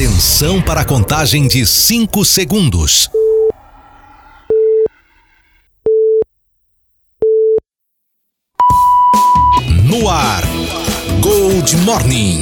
Atenção para a contagem de 5 segundos. No ar, Gold Morning.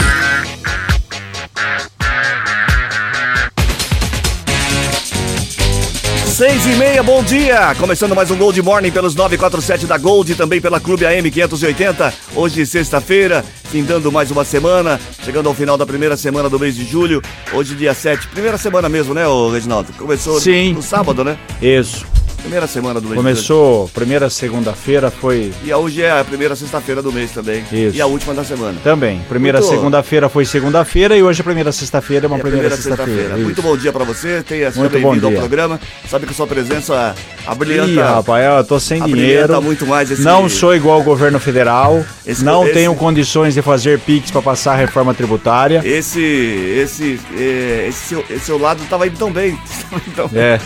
Seis e meia, bom dia! Começando mais um Gold Morning pelos 947 da Gold também pela Clube AM 580. Hoje, sexta-feira, findando mais uma semana, chegando ao final da primeira semana do mês de julho. Hoje, dia 7, primeira semana mesmo, né, ô Reginaldo? Começou Sim. no sábado, né? Isso. Primeira semana do mês Começou, primeira segunda-feira foi. E hoje é a primeira sexta-feira do mês também. Isso. E a última da semana. também. Primeira Muito- segunda-feira foi segunda-feira e hoje a primeira sexta-feira é uma É primeira, primeira sexta-feira. sexta-feira. Muito bom dia pra você, tenha bom bem-vindo ao programa. Sabe que a sua presença abrilhanta. Ih, rapaz, eu tô sem dinheiro. muito mais esse- Não sou igual ao governo federal. Esse- não esse- tenho condições de fazer PIX para passar a reforma tributária. Esse, esse, é, esse, seu, esse seu lado tava indo tão bem. Tava indo tão bem. É.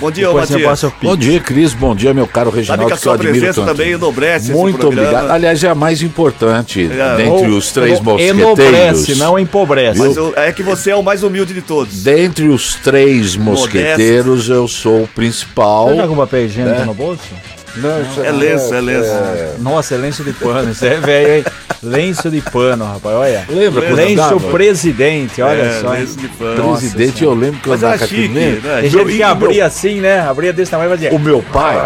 Bom dia, Depois Matias. o. Bom dia, Cris. Bom dia, meu caro Sabe Reginaldo, que a que eu sua admiro presença tanto. também enobrece Muito obrigado. Aliás, é a mais importante É, dentre Ou- os três mosqueteiros. Enobrece, não empobrece. Mas o- é que você é o mais humilde de todos. Dentre os três mosqueteiros, eu sou o principal. Você tá com papel higiênico É. no bolso? Não, isso É lenço, é lenço. Nossa, é lenço de pano. Isso é velho, hein? lenço de pano, rapaz. Olha. Lembra Lenço presidente, olha É, só. lenço de pano. Nossa Presidente, eu lembro que eu andava aqui né? Tem gente que abria assim, né? Abria desse tamanho e fazia. O meu pai,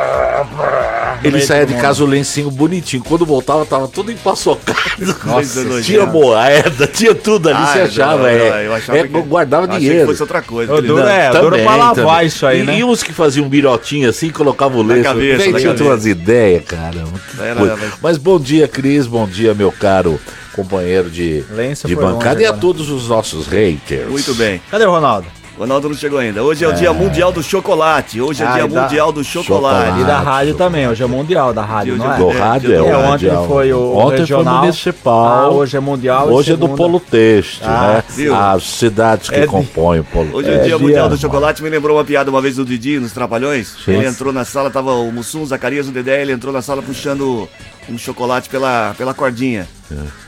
ele saía de mundo. casa o lencinho bonitinho. Quando voltava, tava tudo empaçocado. Nojenta. tinha moeda, tinha tudo ali, Ah, você achava. é, eu achava é, que- guardava Achei que dinheiro. fosse outra coisa. Querido. duro é, duro pra lavar também. isso aí, e, né? E uns que faziam um birotinho assim, colocavam o Na lenço. cabeça, tinha umas ideias, que Era- era- Mas bom dia, Cris. Bom dia, meu caro companheiro de, de foi longe bancada. E a todos os nossos haters. Muito bem. Cadê o Ronaldo? O Ronaldo não chegou ainda. Hoje é o dia mundial do chocolate. Hoje é Ah, dia da- mundial do chocolate. Chocolate. E da rádio show. também, hoje é mundial da rádio, não é? de- Do É, rádio é, É, ontem mundial. foi o Ontem regional. foi municipal. Ah, hoje é mundial. Hoje é do Polo Texto, Ah, né? viu? As cidades que É compõem o Polo Hoje é o dia É, mundial dia- do chocolate. Me lembrou uma piada uma vez do Didi nos Trapalhões. Sim. Ele entrou na sala, tava o Mussum, o Zacarias, o Dedé. Ele entrou na sala puxando um chocolate pela, pela cordinha.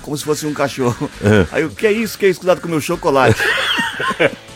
Como se fosse um cachorro. Aí o que é isso? Que é isso? Cuidado com o meu chocolate.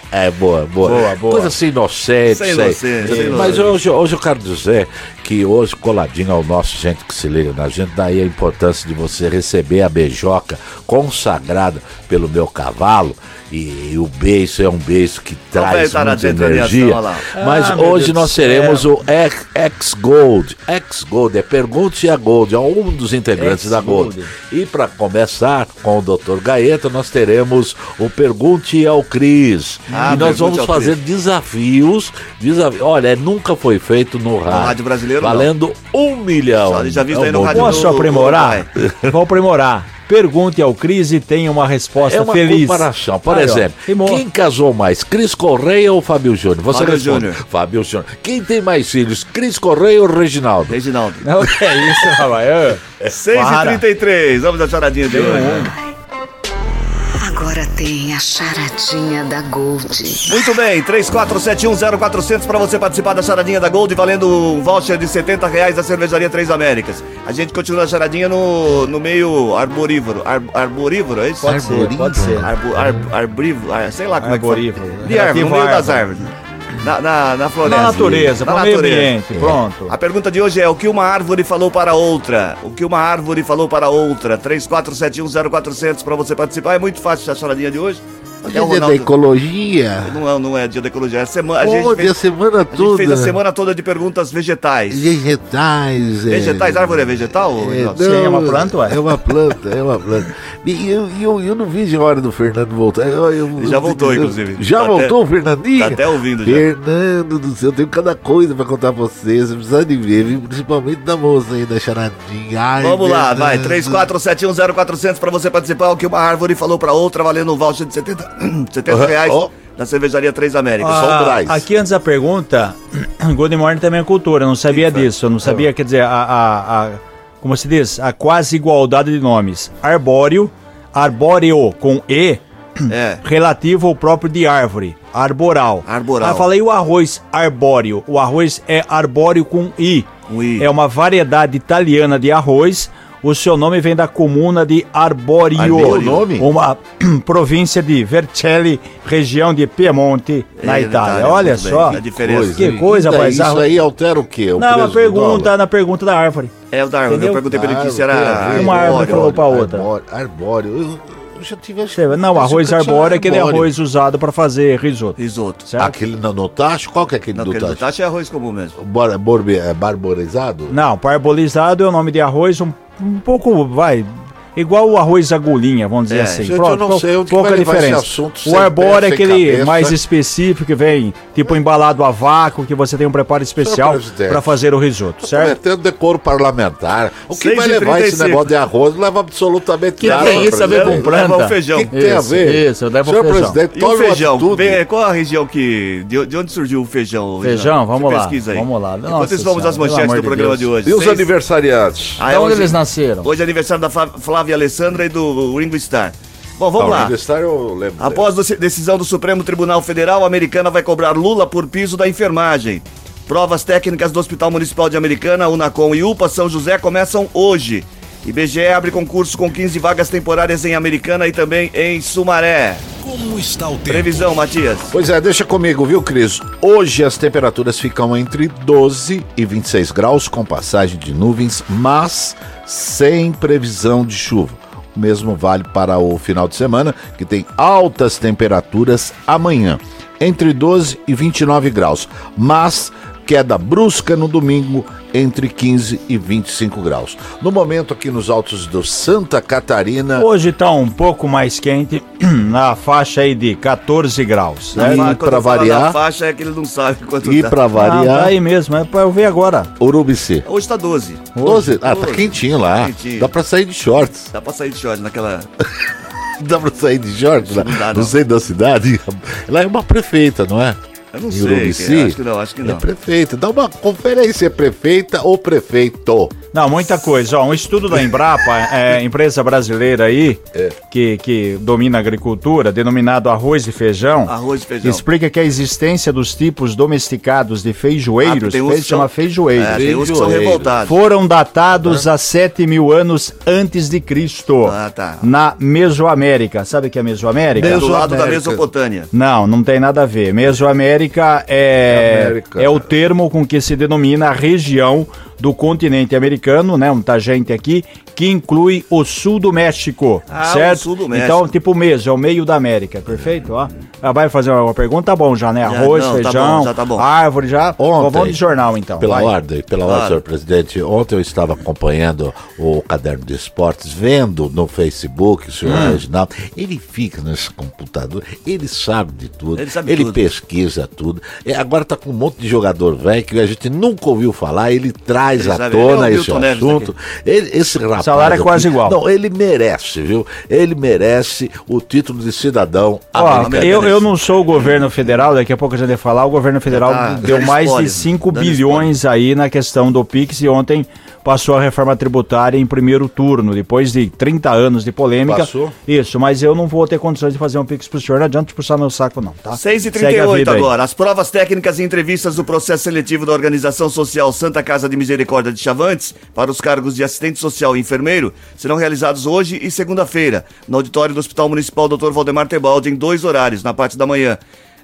É, boa, boa. Boa, boa. Coisa assim inocente. Sem inocente, sem Mas hoje, hoje eu quero dizer que hoje, coladinho ao nosso gente que se liga na gente, daí a importância de você receber a beijoca consagrada pelo meu cavalo. E, o beijo é um beijo que traz muita energia. lá. Mas Ah, hoje nós teremos o X-Gold. X-Gold é Pergunte a Gold, é um dos integrantes da Gold. E para começar com o Dr. Gaeta, nós teremos o Pergunte ao Cris. Ah, e nós vamos fazer Cris. desafios. desafi- Olha, nunca foi feito no rádio. rádio brasileiro, não. Valendo um milhão. Já- já vi isso É aí no rádio Posso do- aprimorar? Vou aprimorar. Pergunte ao Cris e tenha uma resposta É uma feliz. comparação. Por Aí, ó, exemplo, rimou. quem casou mais, Cris Correia ou Fábio Júnior? Você Fábio responde. Júnior. Fábio Júnior. Quem tem mais filhos, Cris Correia ou Reginaldo? Reginaldo. Não, que é isso, rapaz? Ô, 6h33. Vamos à charadinha de hoje. Agora tem a charadinha da Gold. Muito bem, 34710400 para você participar da charadinha da Gold, valendo um voucher de 70 reais da cervejaria Três Américas. A gente continua a charadinha no, no meio arborívoro. Ar, arborívoro, é isso? Pode ser, pode ser. Arbo, ar, arbrívo, ar- sei lá como Arborívoro. é que fala. De árvore, no meio das árvores. Na, na, na floresta. Na natureza, Na natureza. ambiente, pronto. A pergunta de hoje é: o que uma árvore falou para outra? O que uma árvore falou para outra? 34710400 para você participar. É muito fácil a charadinha de hoje. Até o Dia da Ronaldo- ecologia. não é, não é dia da ecologia, é semana. A gente, Onde fez, a semana a gente toda. fez a semana toda de perguntas vegetais. Vegetais. é. Vegetais, árvore é vegetal? É, Reginaldo? Sim, é uma planta, ué? É uma planta, é uma planta. E eu, eu, eu não vejo a hora do Fernando voltar. Eu- eu- já eu- voltou, eu- inclusive. Já Tá voltou o Fernandinho? tá até ouvindo já. Fernando do céu, eu tenho cada coisa pra contar pra vocês. Você precisa de ver, principalmente da moça aí, da charadinha. Ai, Vamos lá, vai. Fernando. 34710400 para você participar. O que uma árvore falou para outra, valendo um voucher de 70, 70 reais Ó. da cervejaria Três Américas. Só Ah, Braz. aqui antes da pergunta, Golden Morning também é cultura, eu não sabia disso, eu não sabia, quer dizer, a, a, a- como se diz, a quase igualdade de nomes. Arbóreo, arbóreo com E, É. relativo ao próprio de árvore, arboral. Arboral. Ah, falei o arroz arbóreo, o arroz é arbóreo com I. Um I. É uma variedade italiana de arroz. O seu nome vem da comuna de Arborio, Arborio. Nome? uma província de Vercelli, região de Piemonte, na É, Itália. Itália, Olha bem. só. Diferença. Que coisa, rapaz. Isso aí altera o quê? O Não, preço a do pergunta, dólar? na pergunta da árvore. É o Darwin, Entendeu? eu perguntei pra ele que se Ah, era. Uma árvore falou pra outra. Arbóreo. arbóreo. Eu, já tive Não, arroz arbóreo é aquele arroz usado para fazer risoto. Risoto. Certo? Aquele no, no tacho? Qual que é aquele Não, do aquele do tacho? tacho é arroz comum mesmo. Bor- borbe- é, barborizado? Não, parbolizado é o nome de arroz um, um pouco, vai, igual o arroz agulhinha, vamos dizer É, assim. gente, eu não sei onde que pouca diferença. assunto o arbóreo é aquele cabeça. mais específico que vem, tipo embalado a vácuo, que você tem um preparo especial para fazer o risoto, certo? Prometendo decoro parlamentar. O que vai 6h35? levar esse negócio de arroz? Não leva absolutamente Que nada. tem isso a ver com Leva planta? o feijão. O que, que tem a Isso, ver? isso, leva o feijão. presidente, E o feijão? qual a região que. De, de onde surgiu o feijão? Feijão, vamos Você lá, Pesquisa aí. vamos lá. Enquanto isso, vamos às manchetes do programa de hoje. E os aniversariantes? Ah, De é onde eles nasceram? hoje é aniversário da Flá- Flávia Alessandra e do Ringo Starr. Bom, vamos Ah, lá. Após a decisão do Supremo Tribunal Federal, a Americana vai cobrar Lula por piso da enfermagem. Provas técnicas do Hospital Municipal de Americana, Unacom e UPA São José começam hoje. IBGE abre concurso com 15 vagas temporárias em Americana e também em Sumaré. Como está o tempo? Previsão, Matias. Pois é, deixa comigo, viu, Cris? Hoje as temperaturas ficam entre 12 e 26 graus, com passagem de nuvens, mas sem previsão de chuva. O mesmo vale para o final de semana, que tem altas temperaturas amanhã, entre 12 e 29 graus, mas queda brusca no domingo, entre 15 e 25 graus. No momento, aqui nos altos do Santa Catarina. Hoje tá um pouco mais quente, na faixa aí de 14 graus. E pra eu falo variar- na faixa é que ele não sabe quanto E tá. para Ah, variar, tá aí mesmo, é pra eu ver agora. Urubici. Hoje tá 12. 12? Ah, tá Hoje. quentinho lá. Quentinho. Dá pra sair de shorts. Dá pra sair de short naquela. Dá pra sair de shorts lá. Não dá, No não. centro da cidade. Ela é uma prefeita, não é? Eu não Em sei. Urubici? que- acho que não, acho que É não. prefeita. Dá uma conferência, é prefeita ou prefeito? Não, muita coisa. Ó, um estudo da Embrapa, é, empresa brasileira aí, É. que, que domina a agricultura, denominado arroz e feijão, Arroz e feijão. explica que a existência dos tipos domesticados de feijoeiros, Ah, que chama são- feijoeiro, É, tem uns que são revoltados. foram datados a 7 mil anos antes de Cristo, Ah, tá. na Mesoamérica. Sabe o que é Mesoamérica? É do lado da. Mesopotâmia. Não, não tem nada a ver. Mesoamérica é, América. é o termo com que se denomina a região do continente americano, né? Um gente aqui, que inclui o sul do México, Ah, certo? o sul do México. Então, tipo meso, é o meio da América, perfeito? Ó. Ah, vai fazer uma pergunta? Tá bom já, né? Já, Arroz, não, tá feijão, bom, já tá bom. árvore, já. Ontem, Vamos de jornal, então. Pela vai. ordem, pela Claro. ordem, senhor presidente. Ontem eu estava acompanhando o caderno de esportes, vendo no Facebook o senhor Hum. Reginaldo. Ele fica nesse computador, ele sabe de tudo, Ele sabe tudo. pesquisa tudo. E agora tá com um monte de jogador velho que a gente nunca ouviu falar, ele traz Ele à ele é o tona esse assunto. Ele- esse rapaz. Salário é aqui- quase igual. Não, ele merece, viu? Ele merece o título de cidadão Ó, eu, eu não sou o governo federal, daqui a pouco a gente vai falar, o governo federal tá deu mais spoiler, de 5 dando bilhões aí na questão do Pix e ontem passou a reforma tributária em primeiro turno, depois de 30 anos de polêmica. Passou? Isso, mas eu não vou ter condições de fazer um Pix pro senhor, não adianta puxar meu saco não, tá? 6 e Segue a 38 vida aí. agora. As provas técnicas e entrevistas do processo seletivo da Organização Social Santa Casa de Misericórdia de Chavantes para os cargos de assistente social e enfermeiro serão realizados hoje e segunda-feira, no auditório do Hospital Municipal Dr. Valdemar Tebaldi, em dois horários, na parte da manhã.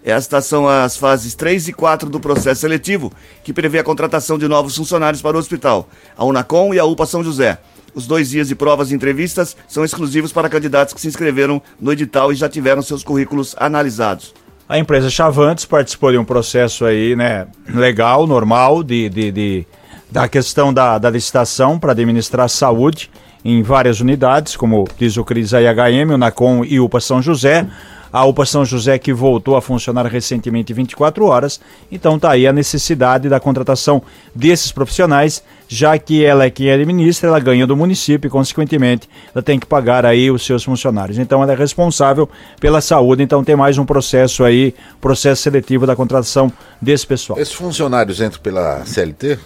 Estas são as fases 3 e 4 do processo seletivo, que prevê a contratação de novos funcionários para o hospital, a Unacom e a UPA São José. Os dois dias de provas e entrevistas são exclusivos para candidatos que se inscreveram no edital e já tiveram seus currículos analisados. A empresa Chavantes participou de um processo aí, né, legal, normal, de, de, de- da questão da, da licitação para administrar saúde em várias unidades, como diz o Cris aí, HM, o NACOM e UPA São José. A UPA São José que voltou a funcionar recentemente 24 horas, então tá aí a necessidade da contratação desses profissionais, já que ela é quem administra, ela ganha do município e, consequentemente, ela tem que pagar aí os seus funcionários. Então ela é responsável pela saúde, então tem mais um processo aí, processo seletivo da contratação desse pessoal. Esses funcionários entram pela CLT?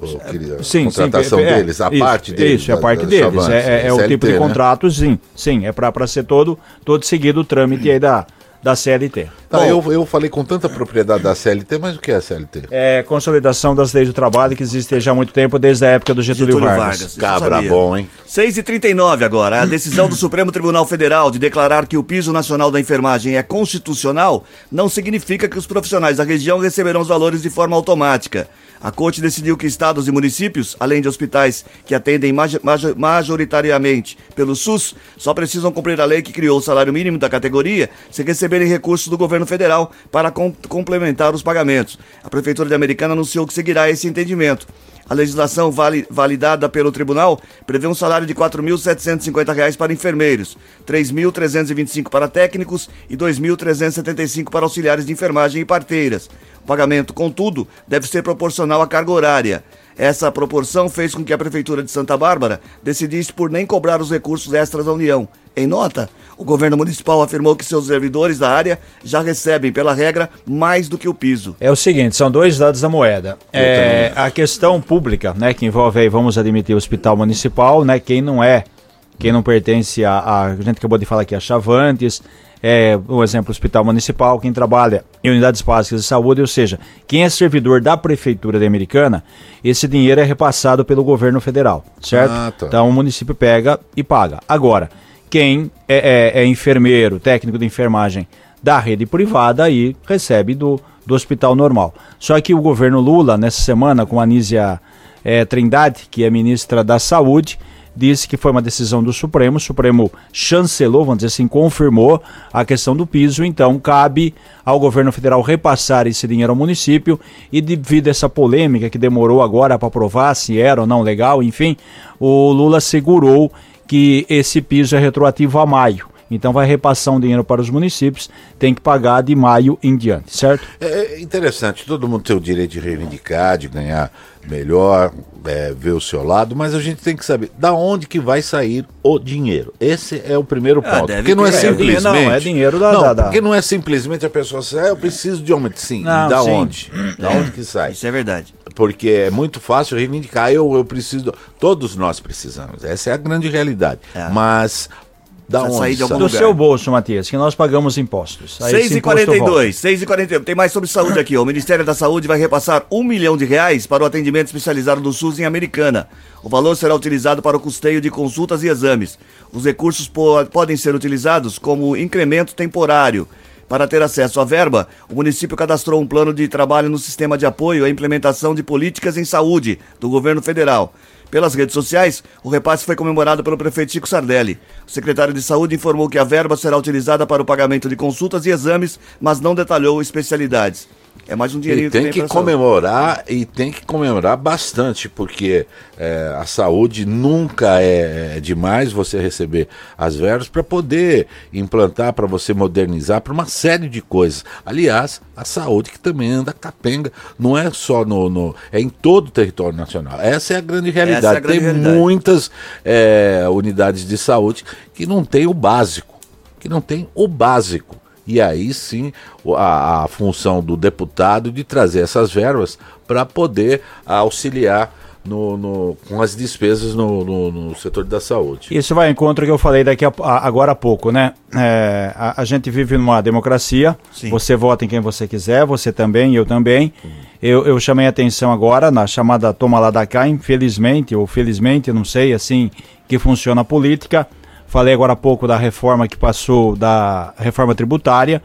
Ou queria- Sim, contratação sim, é, deles, a isso, parte deles. Isso, é a da- parte deles. Chavantes, É, é- é o CLT, tipo de né? contrato, sim. Sim, é para ser todo, todo seguido o trâmite aí da, da CLT. Tá, Bom, eu, eu falei com tanta propriedade da CLT, mas o que é a CLT? É consolidação das leis do trabalho que existe já há muito tempo, desde a época do Getúlio, Getúlio Vargas. Vargas. Cabra bom, hein? 6 e 39 agora. A decisão do Supremo Tribunal Federal de declarar que o piso nacional da enfermagem é constitucional não significa que os profissionais da região receberão os valores de forma automática. A Corte decidiu que estados e municípios, além de hospitais que atendem majo- majo- majoritariamente pelo SUS, só precisam cumprir a lei que criou o salário mínimo da categoria se receberem recursos do governo federal para com- complementar os pagamentos. A Prefeitura de Americana anunciou que seguirá esse entendimento. A legislação vali- validada pelo tribunal prevê um salário de 4.750 reais para enfermeiros, R$ 3.325 para técnicos e R$ 2.375 para auxiliares de enfermagem e parteiras. Pagamento, contudo, deve ser proporcional à carga horária. Essa proporção fez com que a Prefeitura de Santa Bárbara decidisse por nem cobrar os recursos extras da União. Em nota, o governo municipal afirmou que seus servidores da área já recebem, pela regra, mais do que o piso. É o seguinte, são dois lados da moeda. É, a questão pública, né, que envolve aí, vamos admitir, o hospital municipal, né, quem não é, quem não pertence a, a, a gente acabou de falar aqui, a Chavantes, é, o exemplo, hospital municipal, quem trabalha em unidades básicas de saúde, ou seja, quem é servidor da prefeitura de Americana, esse dinheiro é repassado pelo governo federal, certo? Ah, tá. Então o município pega e paga. Agora, quem é, é- é enfermeiro, técnico de enfermagem da rede privada, aí recebe do, do hospital normal. Só que o governo Lula, nessa semana, com a Anísia eh, Trindade, que é ministra da Saúde, disse que foi uma decisão do Supremo. O Supremo chancelou, vamos dizer assim, confirmou a questão do piso. Então, cabe ao governo federal repassar esse dinheiro ao município. E devido a essa polêmica que demorou agora para aprovar se era ou não legal, enfim, o Lula segurou que esse piso é retroativo a maio. Então vai repassar um dinheiro para os municípios, tem que pagar de maio em diante, certo? É interessante, todo mundo tem o direito de reivindicar, de ganhar melhor, é, ver o seu lado, mas a gente tem que saber da onde que vai sair o dinheiro. Esse é o primeiro Ah, ponto. deve porque não é ter. É, simplesmente. não, é dinheiro da- Não, da- da- porque não é simplesmente a pessoa sai, "Ah, eu preciso de aumento. Sim, Não, da sim. onde? Da onde que sai? Isso é verdade. Porque é muito fácil reivindicar, eu, eu preciso. Todos nós precisamos. Essa é a grande realidade. É. Mas da Precisa onde sair de algum? Do lugar. seu bolso, Matias, que nós pagamos impostos. Aí 6 esse e imposto 42, 6 e 41. Tem mais sobre saúde aqui. O Ministério da Saúde vai repassar um milhão de reais para o atendimento especializado do SUS em Americana. O valor será utilizado para o custeio de consultas e exames. Os recursos po- podem ser utilizados como incremento temporário. Para ter acesso à verba, o município cadastrou um plano de trabalho no sistema de apoio à implementação de políticas em saúde do governo federal. Pelas redes sociais, o repasse foi comemorado pelo prefeito Chico Sardelli. O secretário de Saúde informou que a verba será utilizada para o pagamento de consultas e exames, mas não detalhou especialidades. É mais um dinheirinho E tem que pra saúde. comemorar e tem que comemorar bastante, porque é, a saúde nunca é, é demais você receber as verbas para poder implantar, para você modernizar, para uma série de coisas. Aliás, a saúde que também anda capenga, não é só no, no- é em todo o território nacional. Essa é a grande realidade. É a grande tem realidade. muitas é, unidades de saúde que não tem o básico, que não tem o básico. E aí sim a, a função do deputado de trazer essas verbas para poder auxiliar no, no- com as despesas no, no- no setor da saúde. Isso vai em encontro ao que eu falei daqui a, a- agora há pouco, né? É, a, a gente vive numa democracia, Sim. você vota em quem você quiser, você também, eu também. Eu, eu chamei a atenção agora na chamada toma lá da cá, infelizmente, ou felizmente, não sei, assim que funciona a política. Falei agora há pouco da reforma que passou, da reforma tributária.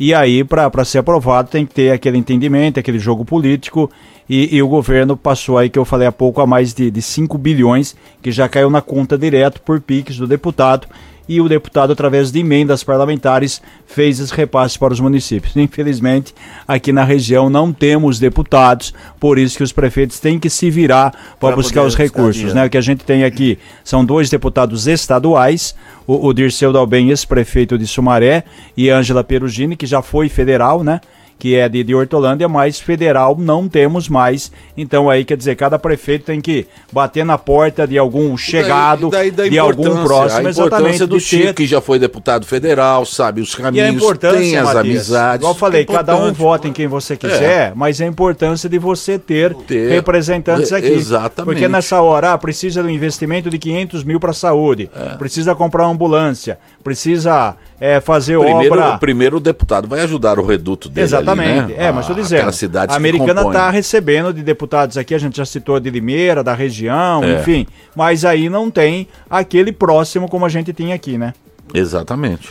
E aí, para ser aprovado, tem que ter aquele entendimento, aquele jogo político. E, e o governo passou aí, que eu falei há pouco, a mais de, de 5 bilhões, que já caiu na conta direto por PIX do deputado. E o deputado, através de emendas parlamentares, fez esse repasse para os municípios. Infelizmente, aqui na região não temos deputados, por isso que os prefeitos têm que se virar para buscar os recursos. Né? O que a gente tem aqui são dois deputados estaduais, o, o Dirceu Dalben, ex-prefeito de Sumaré, e Ângela Perugini, que já foi federal, né? Que é de, de Hortolândia, mas federal não temos mais. Então aí quer dizer, cada prefeito tem que bater na porta de algum chegado, daí- daí da de algum próximo, A exatamente. importância do de ter- Chico, que já foi deputado federal, sabe os a caminhos, tem as Matias, amizades. Igual eu falei, é cada um vota em quem você quiser, mas a importância de você ter, Ter. representantes E- aqui. exatamente. Porque nessa hora, ah, precisa de um investimento de 500 mil para saúde, É. precisa comprar uma ambulância, precisa é, fazer Primeiro, obra... primeiro o deputado vai ajudar o reduto dele Exatamente. Ali, né? É, mas estou A- dizendo. A americana está recebendo de deputados aqui, a gente já citou de Limeira, da região, É. enfim. Mas aí não tem aquele próximo como a gente tinha aqui, né? Exatamente.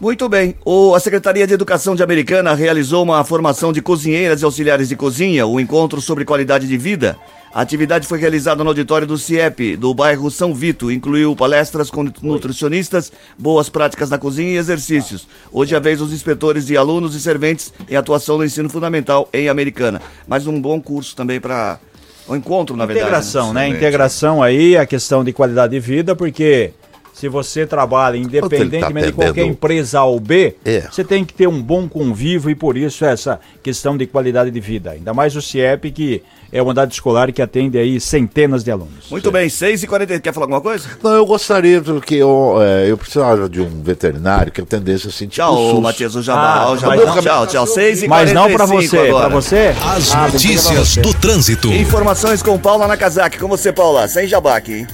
Muito bem. O, a Secretaria de Educação de Americana realizou uma formação de cozinheiras e auxiliares de cozinha, o encontro sobre qualidade de vida. A atividade foi realizada no auditório do CIEP, do bairro São Vito. Incluiu palestras com nutricionistas, boas práticas na cozinha e exercícios. Hoje é a vez dos inspetores de alunos e serventes em atuação no ensino fundamental em Americana. Mais um bom curso também para o encontro, na verdade. Integração, né? Integração aí, a questão de qualidade de vida, porque se você trabalha independentemente tá de qualquer empresa A ou B, É. você tem que ter um bom convívio e por isso essa questão de qualidade de vida. Ainda mais o CIEP, que é uma unidade escolar que atende aí centenas de alunos. Muito bem, 6h40. Quer falar alguma coisa? Não, eu gostaria, porque eu, é, eu precisava de um veterinário que atendesse assim, tipo Tchau. Matias, o Jabá. Ah, o Jabá. mas não- tchau, tchau. 6 e Mas não para 45 você, para você. As Ah, notícias era do trânsito. Informações com Paula Nakazaki. Com você, Paula. Sem jabá aqui, hein?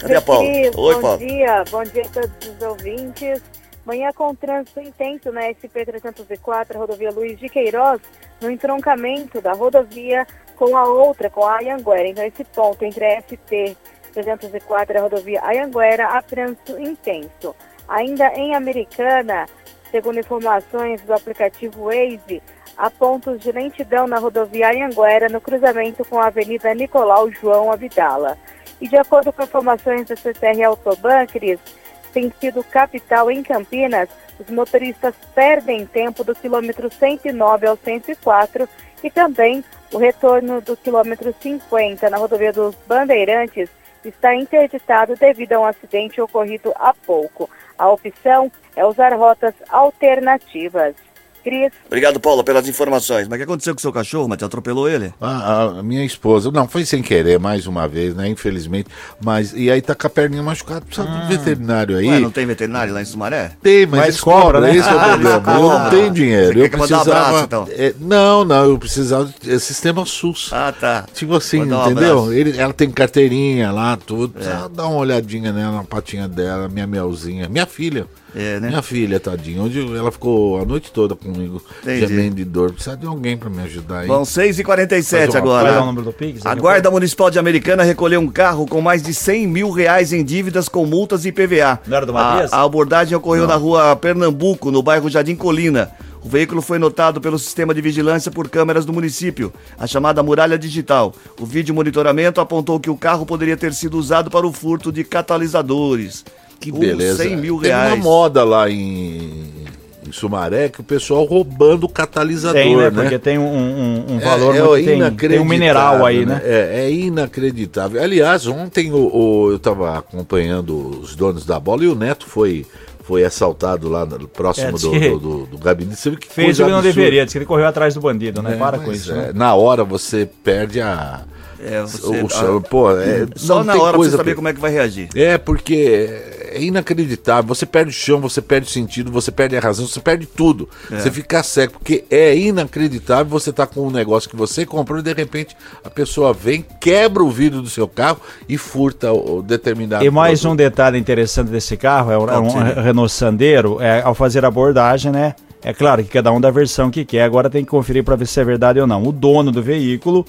Cadê a Paula? Oi, bom Paula. dia, bom dia a todos os ouvintes. Manhã com trânsito intenso na SP-304, rodovia Luiz de Queiroz, no entroncamento da rodovia com a outra, com a Ayanguera. Então, esse ponto entre a SP-304 e a rodovia Ayanguera, há trânsito intenso. Ainda em Americana, segundo informações do aplicativo Waze, há pontos de lentidão na rodovia Anhanguera, no cruzamento com a Avenida Nicolau João Abdala. E de acordo com informações da CCR Autoban, Cris, tem sido capital em Campinas, os motoristas perdem tempo do quilômetro 109 ao 104 e também o retorno do quilômetro 50 na rodovia dos Bandeirantes está interditado devido a um acidente ocorrido há pouco. A opção é usar rotas alternativas. Cris, Obrigado, Paula, pelas informações. Mas o que aconteceu com o seu cachorro, Matheus? Atropelou ele? A, a minha esposa, não, foi sem querer, mais uma vez, né? Infelizmente. Mas, e aí tá com a perninha machucada, precisa de um veterinário aí. Ué, não tem veterinário lá em Sumaré? Tem, mas, Mas cobra, né? esse é o Ah, problema. eles Eu não tenho dinheiro. Você eu quer que eu mandar um precisava. abraço, então? é, não, não, eu precisava é, sistema SUS. Ah, tá. Tipo assim, um entendeu? Ele, ela tem carteirinha lá, tudo. É. Precisa dar uma olhadinha nela, na patinha dela, minha melzinha. Minha filha. É, né? Minha filha, tadinha. Onde ela ficou a noite toda comigo, Entendi. gemendo de dor. Precisa de alguém pra me ajudar aí. Bom, 6h47 Faz uma- agora. Vai dar o número do Pix? A Guarda Municipal de Americana recolheu um carro com mais de 100 mil reais em dívidas com multas e PVA. Não era do a, Matias? a abordagem ocorreu na rua Pernambuco, no bairro Jardim Colina. O veículo foi notado pelo sistema de vigilância por câmeras do município, a chamada muralha digital. O vídeo monitoramento apontou que o carro poderia ter sido usado para o furto de catalisadores. Que beleza. 100 mil Tem reais. uma moda lá em, em Sumaré que o pessoal roubando o catalisador, Tem, né? né? Porque tem um, um- um valor é, muito, é tem, tem um mineral aí, né? É, é inacreditável. Aliás, ontem o, o- eu estava acompanhando os donos da bola e o Neto foi, foi assaltado lá no- próximo É, do, do, do- do gabinete. Você viu que Fez o que não deveria, disse que ele correu atrás do bandido, né? É, Para com isso. é, né? Na hora você perde a. É, você- o, ah, pô, é, Só não na tem hora pra coisa você saber pior. como é que vai reagir. É, porque é inacreditável. Você perde o chão, você perde o sentido, você perde a razão, você perde tudo. Você fica cego, porque é inacreditável você tá com um negócio que você comprou e de repente a pessoa vem, quebra o vidro do seu carro e furta o, determinado. E mais um produto. detalhe interessante desse carro, é um, é um que Renault Sandero, é, ao fazer a abordagem, né? É claro que cada um da versão que quer, agora tem que conferir para ver se é verdade ou não. O dono do veículo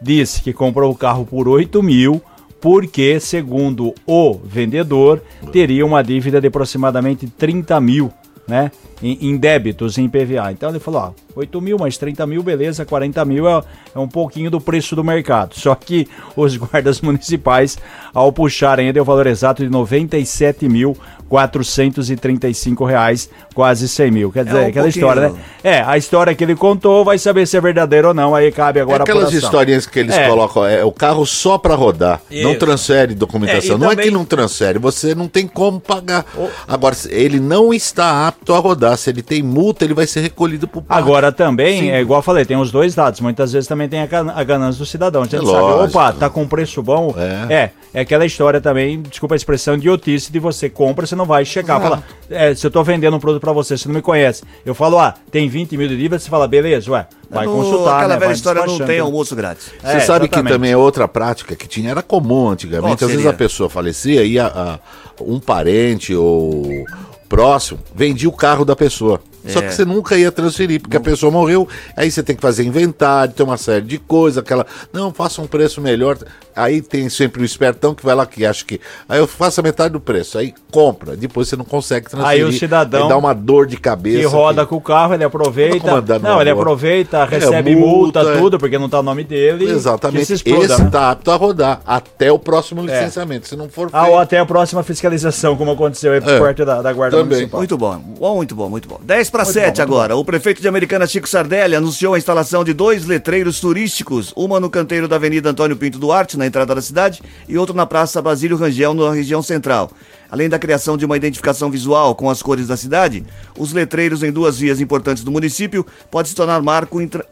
disse que comprou o carro por 8 mil, porque, segundo o vendedor, teria uma dívida de aproximadamente 30 mil, né? Em, em débitos em PVA. Então ele falou: ó, 8 mil mais 30 mil, beleza, 40 mil é, é um pouquinho do preço do mercado. Só que os guardas municipais, ao puxarem, deu o valor exato de 97 mil. 435 reais, quase 100 mil. Quer dizer, um aquela pouquinho- história, né? É, a história que ele contou, vai saber se é verdadeiro ou não, aí cabe É agora a aquelas historinhas que eles É. colocam, é o carro só para rodar, não Isso. transfere É, documentação. e não é também- que não transfere, você não tem como pagar. Agora, ele não está apto a rodar. Se ele tem multa, ele vai ser recolhido pro pátio. Agora também, Sim. é igual eu falei, tem os dois lados. Muitas vezes também tem a, a ganância do cidadão. A gente É sabe, opa, tá com preço bom. É. É. é, aquela história também, desculpa a expressão, idiotice de você compra, você não vai chegar e falar, é, se eu tô vendendo um produto pra você, você não me conhece. Eu falo, ah, tem 20 mil de dívida, você fala, beleza, ué, vai No- consultar, Aquela né, velha vai história não tem almoço grátis. Você É, sabe que exatamente. também é outra prática que tinha, era comum antigamente. Às vezes a pessoa falecia e a- a- um parente ou próximo vendia o carro da pessoa. Só É. que você nunca ia transferir, porque a pessoa morreu, aí você tem que fazer inventário, tem uma série de coisas, aquela. Não, faça um preço melhor. Aí tem sempre o espertão que vai lá que acha que. Aí eu faço a metade do preço, aí compra, depois você não consegue transferir. Aí o cidadão Aí dá uma dor de cabeça. Que roda que- com o carro, ele aproveita. Não, mandando Não, na ele rua. aproveita, recebe É, multa, multa, é. tudo, porque não tá o nome dele. Exatamente. que se Esse exploda, né? está apto a rodar até o próximo licenciamento. Se não for Ah, feito, ou até a próxima fiscalização, como aconteceu aí por É, parte da, da Guarda também. Municipal. Muito bom, bom, muito bom, muito bom. 10 para Muito 7 bom, agora. O prefeito de Americana, Chico Sardelli, anunciou a instalação de dois letreiros turísticos, uma no canteiro da Avenida Antônio Pinto Duarte, na entrada da cidade, e outro na Praça Basílio Rangel, na região central. Além da criação de uma identificação visual com as cores da cidade, os letreiros em duas vias importantes do município podem se tornar marco intra-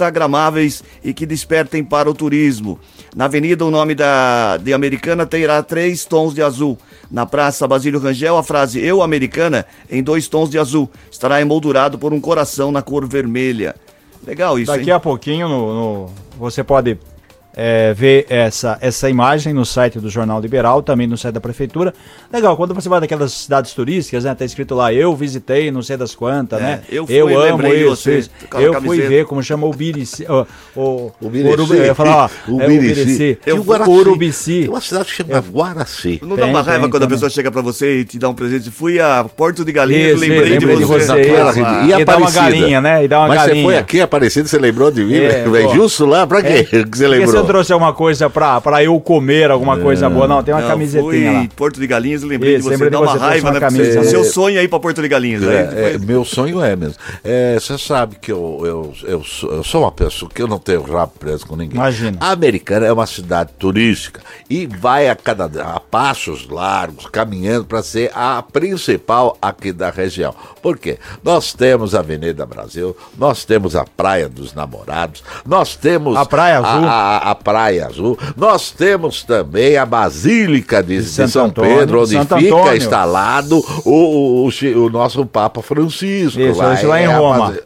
instagramáveis e que despertem para o turismo. Na avenida, o nome da, de Americana terá três tons de azul. Na Praça Basílio Rangel, a frase Eu Americana, em dois tons de azul, estará emoldurado por um coração na cor vermelha. Legal isso, Daqui hein? a pouquinho no, no- você pode é, ver essa, essa imagem no site do Jornal Liberal, também no site da Prefeitura. Legal, quando você vai naquelas cidades turísticas, né? Tá escrito lá, eu visitei não sei das quantas, É, né? eu fui, lembrei de você, isso. a Eu fui ver como chamou o Birici. O, o, O Birici. Urubi- eu ia falar, ó, O é, Birici. Eu E o Guaraci. Urubici. Tem uma cidade que chama Guaraci. Não dá Tem, uma raiva tem quando a também. pessoa chega pra você e te dá um presente? Fui a Porto de Galinha, Isso, lembrei, lembrei de de você. você. Ah, Isso. ah, E E dá uma Aparecida? galinha, né? E dá uma Mas você galinha. foi aqui, Aparecido, você lembrou de mim? É, Vem pô. justo lá, pra quê É. que você lembrou? Eu trouxe alguma coisa pra, pra eu comer, alguma coisa boa, não, tem uma Não, camisetinha fui lá. em Porto de Galinhas e lembrei Isso, de você. Dá uma você, raiva, uma né? camisa, Você- né? Seu sonho é ir pra Porto de Galinhas. aí É, é, meu sonho é mesmo. É, Você sabe que eu, eu, eu, sou, eu sou uma pessoa que eu não tenho rabo preso com ninguém. Imagina. A Americana é uma cidade turística e vai a cada a passos largos, caminhando para ser a principal aqui da região. Por quê? Nós temos a Avenida Brasil, nós temos a Praia dos Namorados, nós temos A Praia Azul. a, a- a Praia Azul, nós temos também a Basílica de, de São Antônio, Pedro, onde Santo fica Antônio. instalado o, o, o o nosso Papa Francisco. Isso, isso lá em a Roma. base-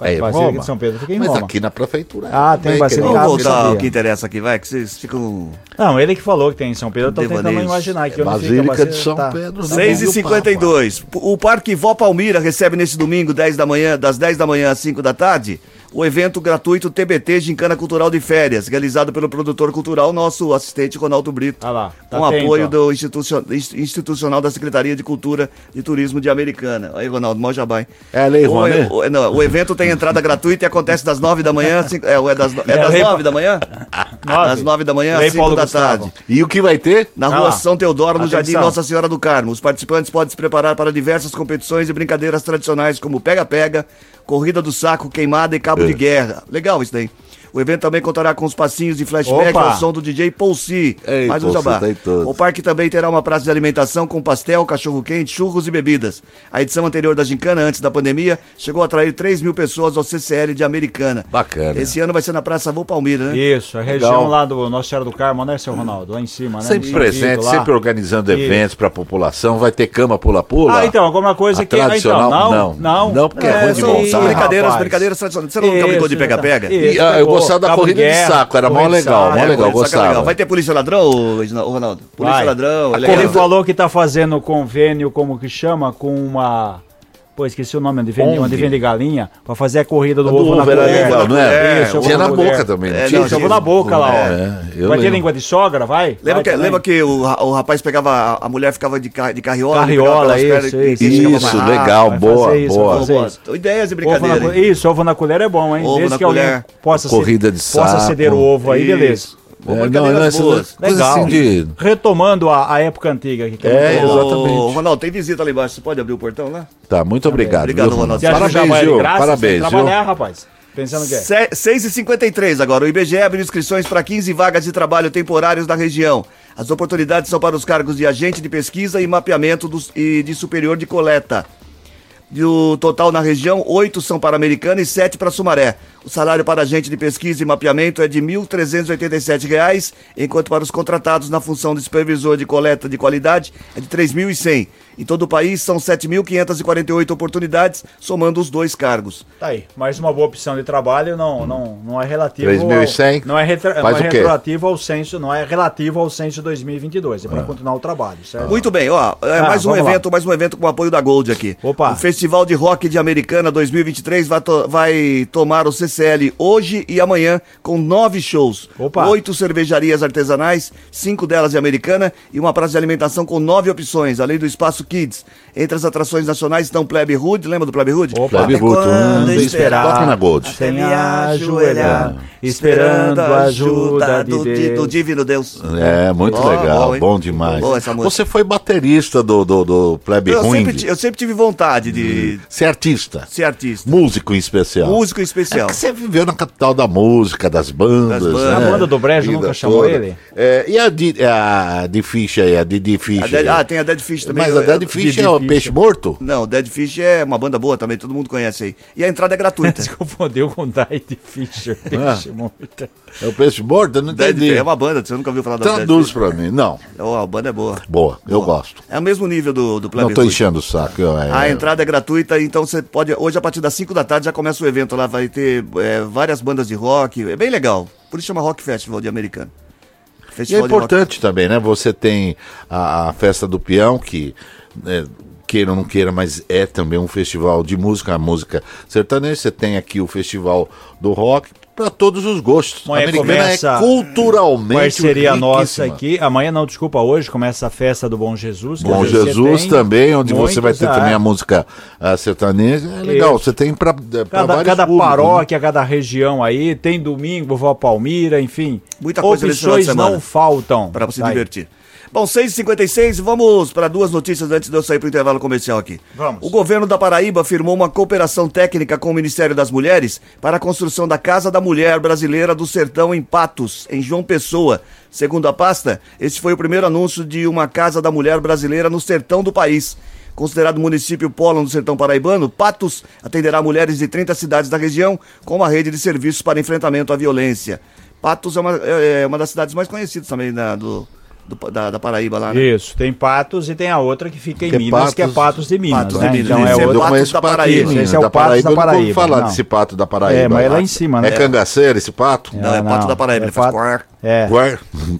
É, em Basílica Roma. de São Pedro fica em Mas Roma. aqui na prefeitura. Ah, tem Basílica. que Vamos Ah, voltar sabia. ao que interessa aqui, vai, que vocês ficam... Não, ele que falou que tem em São Pedro, eu tô tentando Devaneios. imaginar aqui É Basílica fica de São tá. Pedro. né? 6 e Não viu, 52 O Parque Vó Palmira recebe nesse domingo, 10 da manhã, das 10 da manhã às 5 da tarde, o evento gratuito TBT Gincana Cultural de Férias, realizado pelo produtor cultural, nosso assistente Ronaldo Brito. Ah lá, tá com atento, apoio ó. do institucio- institucional da Secretaria de Cultura e Turismo de Americana. Aí, Ronaldo, mó jabá, É a Lei o, Rouanet? o- não, o evento tem entrada gratuita e acontece das 9 da manhã. às cinco- é, é das, é É, das Lei- 9 da manhã? Nove. Das 9 da manhã às 5 Paulo da Gustavo. tarde. E o que vai ter? Na Ah rua lá. São Teodoro, no Jardim. Nossa Senhora do Carmo. Os participantes podem se preparar para diversas competições e brincadeiras tradicionais, como pega-pega, corrida do saco, queimada e cabo É. de guerra. Legal isso daí. O evento também contará com os passinhos de flashback Opa! ao som do DJ Paulsi. Ei, Mais um jabá. tá. O parque também terá uma praça de alimentação com pastel, cachorro-quente, churros e bebidas. A edição anterior da Gincana, antes da pandemia, chegou a atrair 3 mil pessoas ao CCL de Americana. Bacana. Esse ano vai ser na Praça Vô Palmira, né? Isso, a região Legal. lá do Nossa Senhora do Carmo, né, seu Ronaldo? Lá em cima, né? Sempre presente, sempre organizando Isso. eventos para a população. Vai ter cama pula-pula? Ah, então, alguma coisa A que. ah, tradicional, então, não, não. não. Não, porque é ruim de são, montar. brincadeiras, brincadeiras tradicionais. Você nunca brincou de pega-pega? E, ah, eu gostava da cabo corrida de guerra, saco, era mó de legal, mó É, legal, gostava. legal. Vai ter polícia ladrão, Ronaldo? Polícia Vai. ladrão, é Ele falou que tá fazendo convênio, como que chama, com uma. Pô, esqueci o nome, onde vende, Onde? vende galinha, pra fazer a corrida do, Do ovo na ovo era colher. legal, não é? Isso, ovo Tinha na boca também, É, tinha? ovo na boca lá, ó. É, vai ter língua de sogra, vai? Lembra Vai que, lembra que o, o rapaz pegava, a- mulher ficava de, de carriola, Carriola, isso, e- isso. e Isso, legal, boa, isso, boa. Ideias de Ovo na brincadeira. colher. Isso, ovo na colher é bom, hein? Ovo Desde na que alguém colher. possa, Corrida de possa saco. ceder o ovo aí, beleza. Pô, É, não, essas boas. coisas Legal. assim de... Retomando a, a época antiga aqui. Que É, bom. exatamente. Ô, Ronaldo, tem visita ali embaixo. Você pode abrir o portão lá? Tá, muito obrigado. Obrigado, viu, Ronaldo. Parabéns, viu? graça? Parabéns, viu? trabalhar, rapaz. Pensando que é. Se- 6h53 agora. O IBGE abriu inscrições para 15 vagas de trabalho temporários da região. As oportunidades são para os cargos de agente de pesquisa e mapeamento dos- e de superior de coleta. Do total na região, oito são para Americana e sete para Sumaré. O salário para agente de pesquisa e mapeamento é de R$ 1.387, enquanto para os contratados na função de supervisor de coleta de qualidade é de R$ 3.100. Em todo o país são 7.548 oportunidades, somando os dois cargos. Tá aí, mais uma boa opção de trabalho, não, não, não é relativo 3.100? ao, não é, retra, não é retroativo ao censo, não é relativo ao censo de 2022, é para continuar o trabalho, certo? Muito bem, ó, é Ah, mais um vamos lá. evento, mais um evento com o apoio da Gold aqui. Opa. O Festival de Rock de Americana 2023 vai, to- vai tomar o CCL hoje e amanhã com nove shows. Opa. Oito cervejarias artesanais, cinco delas de Americana e uma praça de alimentação com nove opções, além do Espaço Kids. Entre as atrações nacionais estão Plebe Hood, lembra do Plebe Hood? Opa. Plebe Até Hood, quando um, esperar? Toca na Gold. Sem me ajoelhar, esperando a ajuda de do, do Deus. Divino Deus. É, muito Bom, legal, bom, bom demais. Boa essa música. Você foi baterista do, do, do Plebe Eu sempre, ti- eu sempre tive vontade de Ser artista. ser artista. Músico em especial. Músico em É especial. que você viveu na capital da música, das bandas. Das bandas. né? A banda do Brejo nunca chamou toda. ele? É, e a, Di, a Di Fish aí, a Didi Fish. A Dead- ah, tem a Dead Fish também. Mas a Eu- Dead Fish é o Fish. peixe morto? Não, Dead Fish é uma banda boa também, todo mundo conhece aí. E a entrada é gratuita. Se confundeu com Diet Fisher, peixe morto. É o peixe morto? Eu não Dead entendi. é uma banda, você nunca ouviu falar da Dead Traduz Fish? pra mim. Não. Oh, a banda é boa. Boa, eu Boa. gosto. É o mesmo nível do, do Não tô enchendo o saco. eu- é- A entrada é gratuita, então você pode. Hoje, a partir das 5 da tarde, já começa o evento lá. Vai ter é, várias bandas de rock. É bem legal. Por isso chama Rock Festival de Americano. E é Festival de rock. importante também, né? Você tem a, a festa do peão, que né, queira ou não queira, mas é também um festival de música, a música sertaneja. Você tem aqui o festival do rock para todos os gostos. Amanhã a americana começa é culturalmente Parceria nossa aqui. Amanhã não, desculpa, hoje começa a festa do Bom Jesus. que Bom Jesus você tem também, onde você vai ter muitos, também ah, a música ah, sertaneja. É legal, Isso. você tem para Cada, vários cada públicos, né? paróquia, cada região aí, tem domingo, vó Palmira, enfim. Muita coisa Opções não faltam. Para se Tá aí. Bom, 6h56, vamos para duas notícias antes de eu sair para o intervalo comercial aqui. Vamos. O governo da Paraíba firmou uma cooperação técnica com o Ministério das Mulheres para a construção da Casa da Mulher Brasileira do Sertão em Patos, em João Pessoa. Segundo a pasta, esse foi o primeiro anúncio de uma Casa da Mulher Brasileira no sertão do país. Considerado município polo do sertão paraibano, Patos atenderá mulheres de 30 cidades da região com uma rede de serviços para enfrentamento à violência. Patos é uma, é é uma das cidades mais conhecidas também da, do, do- da, da Paraíba lá, né? Isso, tem Patos e tem a outra que fica em é Minas, que é Patos- Patos de Minas, Patos né? de Minas, Então esse é é eu outra. Patos da Paraíba. Minas, Esse é o da Patos Paraíba. da Eu nunca ouvi Paraíba, falar não. desse pato da Paraíba. É, mas é lá em cima, né? É cangaceiro esse pato? Não, é Não, Pato não. da Paraíba, É ele faz Pato- quar. É. Ué?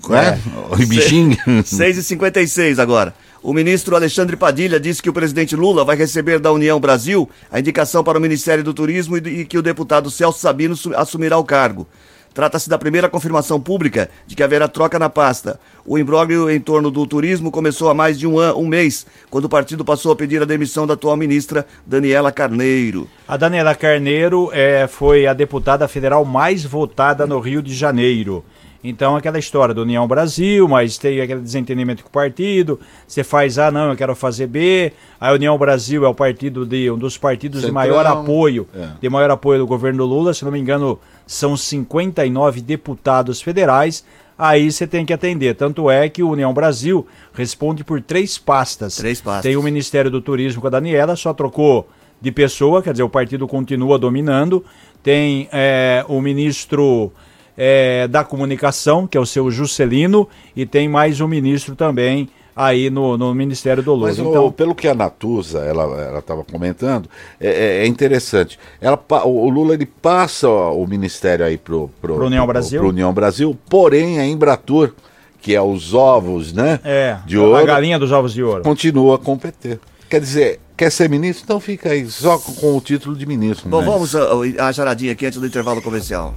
Ué? O bichinho? 6h56 agora. O ministro Alexandre Padilha disse que o presidente Lula vai receber da União Brasil a indicação para o Ministério do Turismo e que o deputado Celso Sabino su- assumirá o cargo. Trata-se da primeira confirmação pública de que haverá troca na pasta. O imbróglio em torno do turismo começou há mais de um, an- um mês, quando o partido passou a pedir a demissão da atual ministra Daniela Carneiro. A Daniela Carneiro é, foi a deputada federal mais votada no Rio de Janeiro. Então, aquela história do União Brasil, mas tem aquele desentendimento com o partido. Você faz A, não, eu quero fazer B. A União Brasil é o partido de um dos partidos de Centrão, maior apoio, é. de maior apoio do governo Lula. Se não me engano, são 59 deputados federais. Aí você tem que atender. Tanto é que o União Brasil responde por três pastas. Três pastas. Tem o Ministério do Turismo com a Daniela, só trocou de pessoa, quer dizer, o partido continua dominando. Tem é, o ministro é, da Comunicação, que é o seu Juscelino, e tem mais um ministro também aí no, no Ministério do Lula. Mas o- Então, pelo que a Natuza ela estava comentando, é, é- é interessante. Ela, o o Lula ele passa o ministério aí pro, pro, Pro União pro- Brasil? pro União Brasil, porém a Embratur, que é os ovos, né? é, de a ouro, galinha dos ovos de ouro. continua com o PT. Quer dizer, quer ser ministro? Então fica aí só com, com o título de ministro. Bom, né? vamos a, a charadinha aqui antes do intervalo comercial.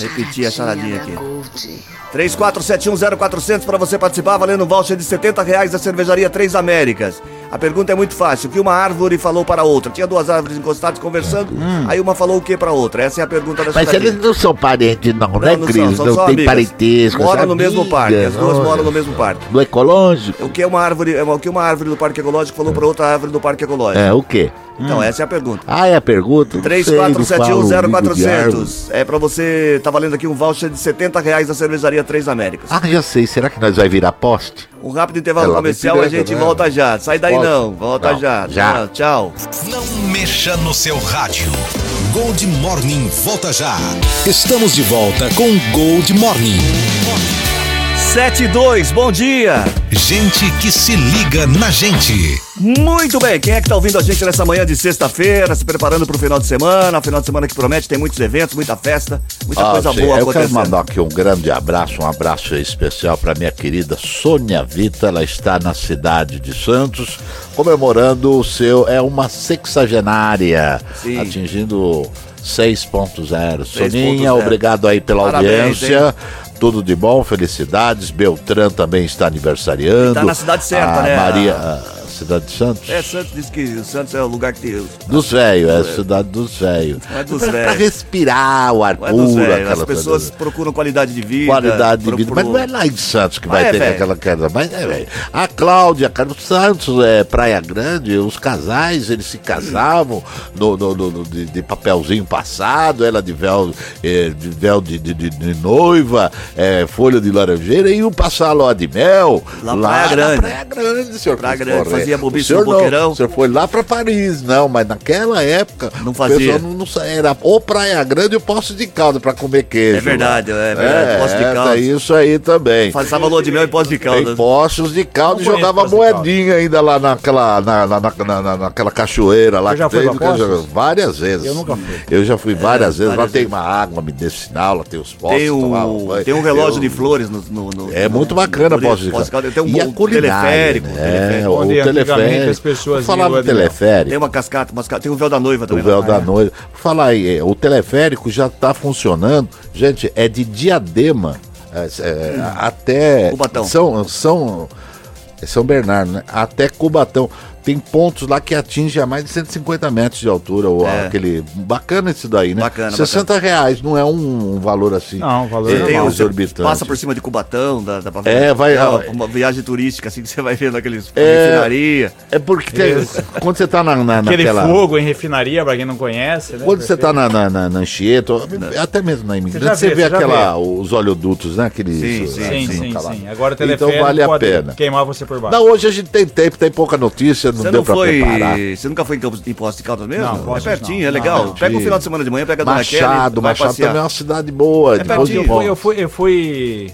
Repetir a charadinha aqui. Gold. 34710400 para você participar, valendo um voucher de 70 reais da cervejaria Três Américas. A pergunta é muito fácil. O que uma árvore falou para outra? Tinha duas árvores encostadas conversando, aí uma falou o que para outra? Essa é a pergunta da Mas eles não são parentes, não, né, não Cris? são, Não, são só tem amigas. parentesco. Moram são no mesmo parque, as duas olha. moram no mesmo parque. No ecológico? O que uma árvore, o que uma árvore do Parque Ecológico falou para outra árvore do Parque Ecológico? É, o quê? Então, essa é a pergunta. Ah, é a pergunta? Não sei, não falo língua de árvore. 34710400. É pra você. Tá valendo aqui um voucher de 70 reais da cervejaria Três Américas. Ah, já sei. Será que nós vai virar poste? Um rápido intervalo É comercial, a Ipiranga, gente né? volta já. Sai daí não, volta Não, já. já. Ah, Tchau. Não mexa no seu rádio. Gold Morning volta já. Estamos de volta com Gold Morning. 72, bom dia. Gente que se liga na gente. Muito bem, quem é que tá ouvindo a gente nessa manhã de sexta-feira, se preparando pro final de semana? Final de semana que promete, tem muitos eventos, muita festa, muita coisa sim, boa eu quero acontecendo. mandar aqui um grande abraço, um abraço especial para minha querida Sônia Vita. Ela está na cidade de Santos, comemorando o seu. É uma sexagenária, Sim. atingindo 6.0. 6.0. Soninha, obrigado aí pela Parabéns, audiência. Tudo de bom, felicidades. Beltrán também está aniversariando. Tá na cidade certa, a né? Maria, a cidade de Santos. É, Santos diz que o Santos é o lugar que tem. os- Dos velhos, é a cidade dos velhos. É dos Pra- Pra velhos. respirar o ar Não é puro, velhos, aquela As pessoas coisa. procuram qualidade de vida. Qualidade de vida. pro- Mas não é lá em Santos que vai Ah, é, ter velho. aquela queda. Mas é, velho. A Cláudia, cara, o Santos, é, Praia Grande, os casais, eles se casavam no, no- no- no- de, de papelzinho passado, ela de véu, eh, de, véu de, de- de- noiva, eh, folha de laranjeira, e iam passar a lua de mel. Lá Praia Grande. Praia Grande, senhor. Praia Grande, Correia. Fazia O bobice senhor no não, boqueirão. O senhor foi lá pra Paris, não, mas naquela época Não o fazia. não, não era ou Praia Grande ou Poço de Calda pra comer queijo. É verdade, lá. é verdade, Poço de é, Caldas. tá isso aí também. Passava lua de mel e pós de Tem caldas. poços de caldo e Não jogava moedinha ainda lá naquela, na, na, na- na- na- naquela cachoeira lá. Você já que foi tem, eu Várias vezes. Eu nunca fui. Eu já fui várias vezes. Lá várias tem vezes. uma água medicinal, lá tem os poços. Tem um, banho. tem um relógio Eu- de flores no. no- no- É no- muito bacana no- de. Caldas. Tem um e a bom culinária, teleférico. né? teleférico. o Onde antigamente teleférico. as pessoas ali, ó. teleférico. Tem uma cascata, umas ca- tem um véu da noiva O também. véu lá. da. Por falar aí, é, o teleférico já está funcionando. Gente, é de diadema é, é, até Cubatão. São, São, é São Bernardo, né? Até Cubatão. Tem pontos lá que atinge a mais de 150 metros de altura. Ou É. aquele. Bacana isso daí, né? Bacana, 60 reais, não é um, um valor assim. Não, um valor é, exorbitante. passa por cima de Cubatão, pra ver. É, vai- uma, uma viagem turística, assim, que você vai vendo aqueles É. refinaria. É porque tem- quando você tá na, na, Aquele naquela. fogo em refinaria, pra quem não conhece, né? Quando você tá na, na, na, na Anchieta, até mesmo na imigrante, você vê, vê você já aquela, os oleodutos, né? Aqueles, Sim, sim, Sim, assim, sim, sim. Agora o Então teleférico vale a pena. queimar você por baixo. Não, hoje a gente tem tempo, tem pouca notícia, não Você deu não pra foi. preparar. Você nunca foi em Campos em Poços de Caldas mesmo? Não, é pertinho, não. é legal. Não, pega um final de semana de manhã, pega a Dona Kelly. Machado, vai Machado passear. também é uma cidade boa. de pertinho. Eu fui, eu fui, eu fui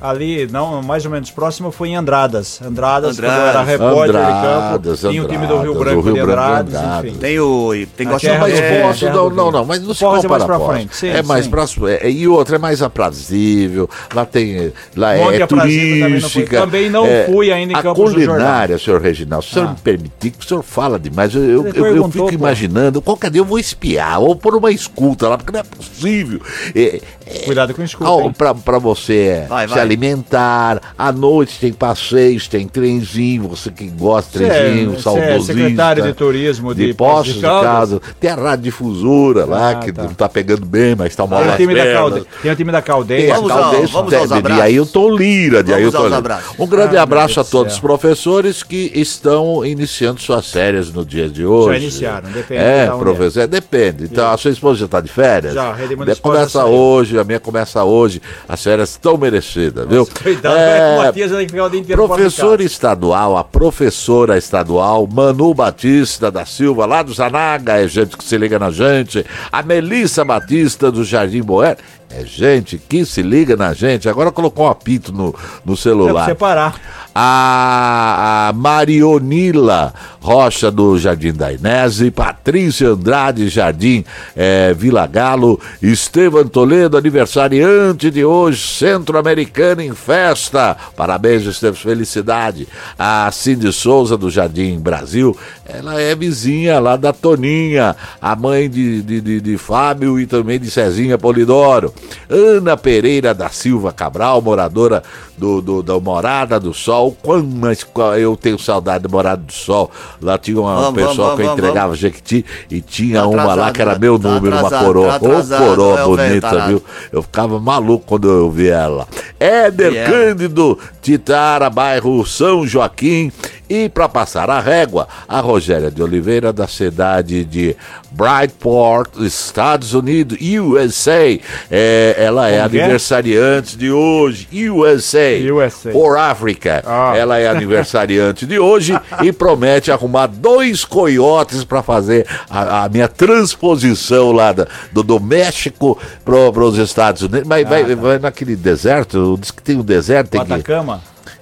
ali, não, mais ou menos próximo, eu fui em Andradas. Andradas, quando eu era Andradas. repórter de Andradas, campo, tinha o time do Rio Andradas, Branco o Rio de de Andradas, Andradas. enfim. Tem o. Tem A Mas do- é, não, do não, não, mas não se Poços é mais compara pra Poços. frente, sim, é mais sim. próximo. é- e outra é mais aprazível. Lá tem. Lá Monte é aprazível também não fui. turística. Também não é, fui ainda em a Campos do culinária, senhor Reginaldo, se o senhor Ah. me permitir, que o senhor fala demais. Eu, eu, eu- eu fico pô. imaginando, qualquer dia eu vou espiar, ou pôr uma escuta lá, porque não é possível. É, é, Cuidado com hein? pra, pra você Vai, se vai. Alimentar, à noite tem passeios, tem trenzinho, você que gosta de é- trenzinho, é saudosista. secretário de turismo de de Poços de de Caldas? Tem a radiodifusora lá, Ah, que tá. não tá pegando bem, mas tá mal Tem da pernas. Caldeira. Tem o time da Tem Caldeira. a Vamos ao- Caldeira, vamos aos de. Ailton Lira, de Vamos Ailton aos Lira. abraços. Um grande Ah, abraço a todos os professores que estão iniciando suas férias no dia de hoje. iniciaram, depende É, onde professor, é, depende. Então, a sua esposa já está de férias? Já, a Rede De- Começa já hoje, a minha começa hoje. As férias estão merecidas, viu? Cuidado, É, o Matias vai ficar o dia inteiro Professor estadual, a professora estadual, Manu Batista da Silva, lá do Zanaga, é gente que se liga na gente. A Melissa Batista do Jardim Boé, é gente que se liga na gente. Agora colocou um apito no, no É celular. separar. A, a Marionila Rocha do Jardim da Inese, Patrícia Andrade Jardim eh, Vila Galo, Estevam Toledo, aniversariante de hoje, Centro-Americano em festa. Parabéns, Estevam, felicidade. A Cindy Souza do Jardim Brasil, ela é vizinha lá da Toninha, a mãe de, de, de, de Fábio e também de Cezinha Polidoro. Ana Pereira da Silva Cabral, moradora do, do- da Morada do Sol. Quando, mas eu tenho saudade da Morada do Sol. Lá tinha uma Vamos, pessoa vamos, que eu vamos, entregava Jequiti e tinha Tá uma lá que era né? meu Tá número, uma coroa. tá Ô, atrasado, coroa é o velho bonita, tarado. viu? Eu ficava maluco quando eu vi ela. Éder ela? Cândido, Titara, bairro São Joaquim. E para passar a régua, a Rogéria de Oliveira, da cidade de Brightport, Estados Unidos, USA. É, ela é Como é? aniversariante de hoje, USA. USA. For Africa. Ah. Ela é aniversariante de hoje e promete arrumar dois coiotes para fazer a, a minha transposição lá da- do, do México para os Estados Unidos. Mas vai, vai naquele deserto, diz que tem um deserto, que.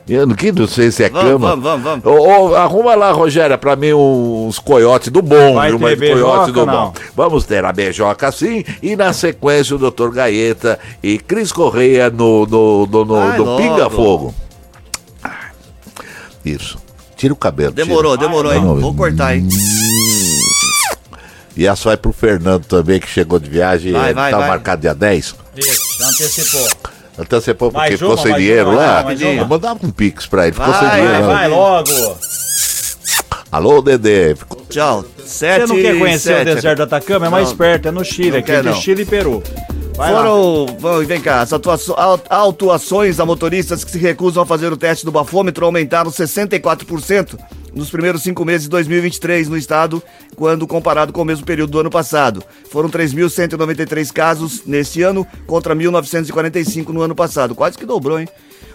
Eu não, que não sei se é Vamos, cama. vamos, vamos, vamos. Ô, ô, arruma lá, Rogéria, pra mim uns coiotes do bom, Vai viu? Mas coiote do não? bom. Vamos ter a beijoca sim, e na sequência o Dr. Gaeta e Cris Correia no, no, no, no, Ai, no. Pinga Fogo. Isso. Tira o cabelo. tira. Demorou, demorou, hein? Vou cortar, hein? E essa vai pro Fernando também, que chegou de viagem. Vai, vai, tá vai. marcado dia 10. Isso, já antecipou. Antecipou porque ficou sem dinheiro uma, lá. mais uma. Eu mandava um pix pra ele, ficou Vai, sem dinheiro. Vai, lá. vai logo. Alô, Dedê. Ficou- Tchau. Sete Você não quer conhecer sete. o deserto do Atacama? É mais Não. perto, é no Chile, aqui entre não. Chile e Peru. Vai lá. Foram, vamos, vem cá, as au- autuações a motoristas que se recusam a fazer o teste do bafômetro aumentaram 64% nos primeiros cinco meses de 2023 no estado, quando comparado com o mesmo período do ano passado. Foram 3.193 casos neste ano contra 1.945 no ano passado. Quase que dobrou, hein?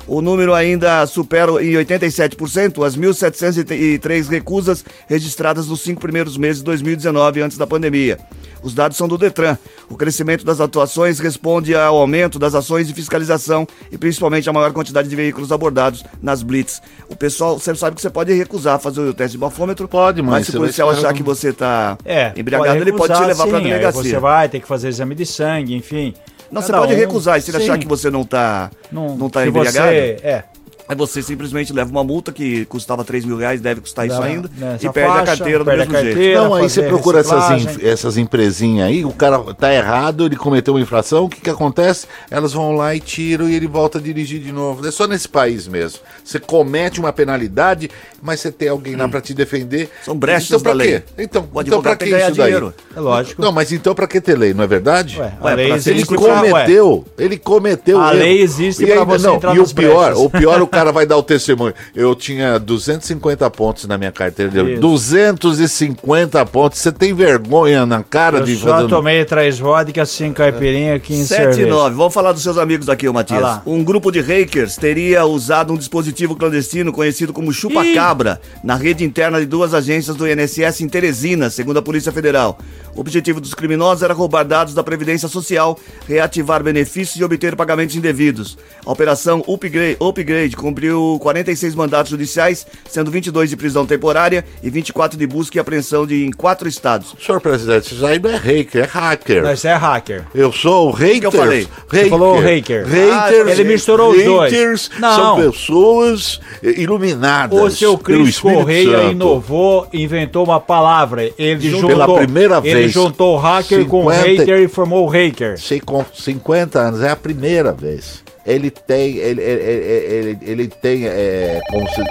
O número ainda supera em 87% as 1.703 recusas registradas nos cinco primeiros meses de 2019, antes da pandemia. Os dados são do Detran. O crescimento das atuações responde ao aumento das ações de fiscalização e principalmente a maior quantidade de veículos abordados nas blitz. O pessoal, você sabe que você pode recusar fazer o teste de bafômetro. Pode, mas mas se você o policial achar que você está É, embriagado, ele pode te recusar, levar para a aí delegacia. Você vai ter que fazer exame de sangue, enfim. Não, você Cada pode um- recusar. E se ele achar sim. que você não está não, Não, tá embriagado, Você, é, Aí você simplesmente leva uma multa que custava 3 mil reais, deve custar isso Dá, ainda, e perde a faixa, carteira do a mesmo jeito. carteira. Não, aí você procura essas, reciclagem. essas empresinhas aí, o cara tá errado, ele cometeu uma infração, o que que acontece? Elas vão lá e tiram e ele volta a dirigir de novo. É só nesse país mesmo. Você comete uma penalidade, mas você tem alguém lá pra te defender. São brechas então, pra da quê? lei. Então, O então pra que isso daí? dinheiro. É lógico. Não, mas então pra que ter lei, não é verdade? Ué, a Ué, Ele existe pra- ué, cometeu, ele cometeu. A erro. lei existe E pra ainda você não, entrar E o pior, o pior, o cara vai dar o testemunho. Eu tinha 250 pontos na minha carteira. Isso. 250 pontos. Você tem vergonha na cara Eu de só fazer. tomei três vodka, cinco caipirinha, 15 7 e cerveja. 9. Vamos falar dos seus amigos aqui, ô Matias. Um grupo de hackers teria usado um dispositivo clandestino conhecido como chupa-cabra na rede interna de duas agências do INSS em Teresina, segundo a Polícia Federal. O objetivo dos criminosos era roubar dados da Previdência Social, reativar benefícios e obter pagamentos indevidos. A operação Upgrade, Upgrade cumpriu 46 mandatos judiciais, sendo 22 de prisão temporária e 24 de busca e apreensão de, em quatro estados. Senhor presidente, isso aí não é hacker, é hacker. Não, isso é hacker. Eu sou o hater. que eu falei? Hater. falou hacker. Haters. Ah, ele misturou os dois. Haters Não. são pessoas iluminadas. O seu Cris Correia Santo. inovou, inventou uma palavra. Ele Juntou- juntou, Pela primeira ele vez, juntou hacker com 50 hater e formou o hacker. Sei, com 50 anos, é a primeira vez. Ele tem. Ele, ele, ele, ele, ele tem. É, como se.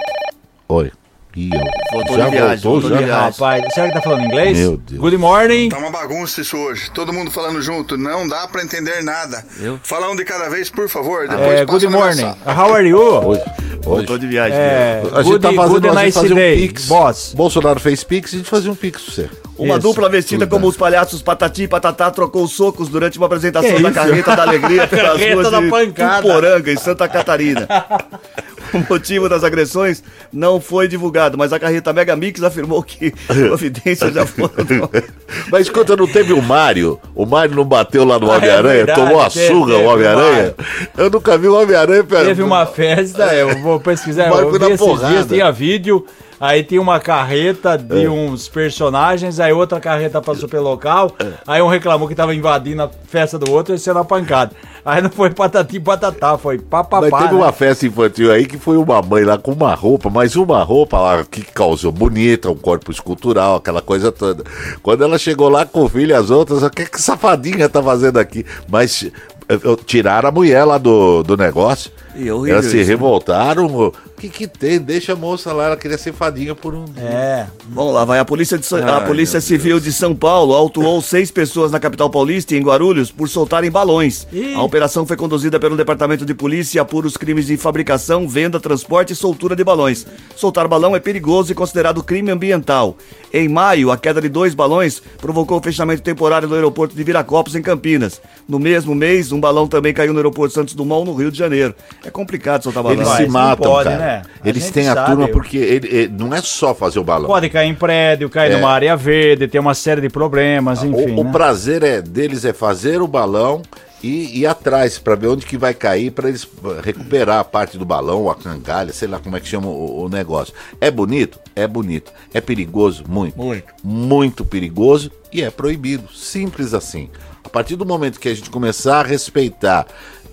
Oi. Ih, Voltou já de viagem, voltou, voltou já? de viagem. Rapaz, será que tá falando inglês? Meu Deus. Good morning. Tá uma bagunça isso hoje. Todo mundo falando junto. Não dá pra entender nada. Eu? Fala um de cada vez, por favor. Depois É, good morning. How are you? Hoje. Voltou hoje. de viagem. É, A gente good, tá fazendo good a gente nice fazer um pix. boss. Bolsonaro fez pix, a gente fazia um pix pra você. Uma Isso. dupla vestida Tudo como os palhaços Patati e Patatá trocou socos durante uma apresentação Que da isso? Carreta da Alegria pelas Carreta ruas da de pancada. Tuporanga, em Santa Catarina. O motivo das agressões não foi divulgado, mas a Carreta Mega Mix afirmou que providências já foram... Mas escuta, não teve o Mário? O Mário não bateu lá no Ah, é Homem-Aranha? verdade, tomou a surra o Homem-Aranha? Eu nunca vi o Homem-Aranha. Teve uma festa, eu vou pesquisar, eu foi vi na esses porrada. dias, tinha vídeo, aí tinha uma carreta de É. uns personagens, aí outra carreta passou pelo local, É. aí um reclamou que tava invadindo a festa do outro e sendo pancada. Aí não foi patati patatá, foi papapá. Mas teve né? uma festa infantil aí que foi uma mãe lá com uma roupa, mas uma roupa lá que causou bonita, um corpo escultural, aquela coisa toda. Quando ela chegou lá com o filho e as outras, o que que safadinha tá fazendo aqui? Mas eu- eu- tiraram a mulher lá do, do negócio. E é horrível Elas se isso, né? revoltaram. O que que tem? Deixa a moça lá, ela queria ser fadinha por um dia. É. Vamos lá, vai. A Polícia, de Sa- a Ai, Polícia Civil de São Paulo autuou seis pessoas na capital paulista e em Guarulhos por soltarem balões. Ih. A operação foi conduzida pelo Departamento de Polícia e apura os crimes de fabricação, venda, transporte e soltura de balões. Soltar balão é perigoso e considerado crime ambiental. Em maio, a queda de dois balões provocou o fechamento temporário do aeroporto de Viracopos, em Campinas. No mesmo mês, um balão também caiu no aeroporto Santos Dumont, no Rio de Janeiro. É complicado soltar balão. Eles se não matam, pode, cara. né? Eles têm a sabe. turma porque ele, ele- não é só fazer o balão. Pode cair em prédio, cair É. numa área verde, tem uma série de problemas, enfim. o, o né? prazer é deles é fazer o balão e ir atrás para ver onde que vai cair para eles recuperar a parte do balão, a cangalha, sei lá como é que chama o, o negócio. É bonito? É bonito. É perigoso? Muito. Muito. Muito perigoso e é proibido. Simples assim. A partir do momento que a gente começar a respeitar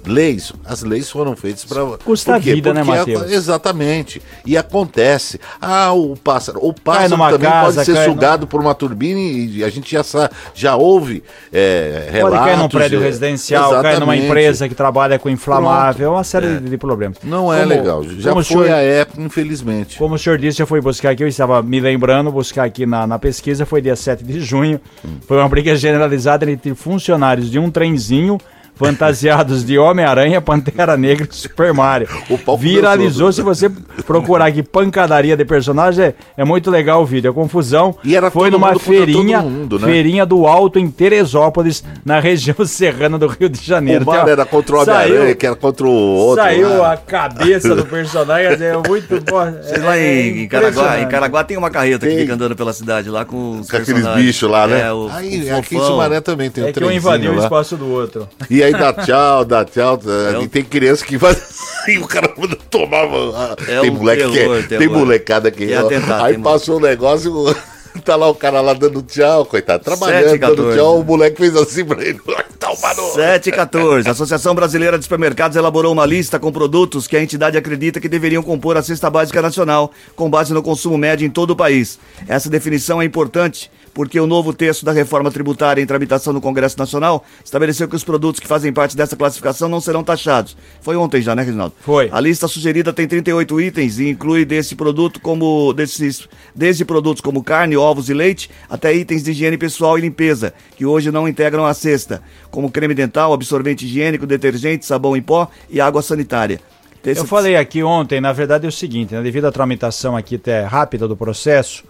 leis, as leis foram feitas para Custa a vida, né, Matheus? Exatamente. E acontece. Ah, o pássaro. O pássaro numa também casa, pode ser cai no- sugado por uma turbina e a gente já, já ouve é, relatos. Pode cair num prédio é, residencial, cair numa exatamente. empresa que trabalha com inflamável, uma série É. de, problemas. Não é Como- legal. Já foi senhor, a época, infelizmente. Como o senhor disse, já foi buscar aqui, eu estava me lembrando, buscar aqui na, na pesquisa, foi dia 7 de junho. Foi uma briga generalizada entre funcionários de um trenzinho fantasiados de Homem-Aranha, Pantera Negra e Super Mario. O Viralizou, se você procurar aqui pancadaria de personagem, é, é muito legal o vídeo, a confusão. E era foi numa feirinha, mundo, né? feirinha do Alto em Teresópolis, na região serrana do Rio de Janeiro. O Mario era contra o Homem-Aranha, que era contra o outro. Saiu lá. a cabeça do personagem, é muito bom. Vocês lá em, em Caraguá, em Caraguá tem uma carreta que fica andando pela cidade lá com os Com aqueles bichos lá, né? É, o, aí, o aqui em. Sumaré também tem um É que um invadiu o lá. espaço do outro. E aí dá tchau, dá tchau. É o- tem criança que faz assim, o cara tomava. É tem o moleque que terror, é, terror. tem molecada que. Atentado, aí passou o negócio, tá lá o cara lá dando tchau, coitado, trabalhando, Sete e dando 14. tchau, o moleque fez assim pra ele. No. 7 e 14. A Associação Brasileira de Supermercados elaborou uma lista com produtos que a entidade acredita que deveriam compor a cesta básica nacional, com base no consumo médio em todo o país. Essa definição é importante porque o novo texto da reforma tributária em tramitação no Congresso Nacional estabeleceu que os produtos que fazem parte dessa classificação não serão taxados. Foi ontem já, né, Reginaldo? Foi. A lista sugerida tem 38 itens e inclui desse produto como desses, desde produtos como carne, ovos e leite, até itens de higiene pessoal e limpeza, que hoje não integram a cesta, como creme dental, absorvente higiênico, detergente, sabão em pó e água sanitária. Eu falei aqui ontem, na verdade é o seguinte, né, devido à tramitação aqui até rápida do processo,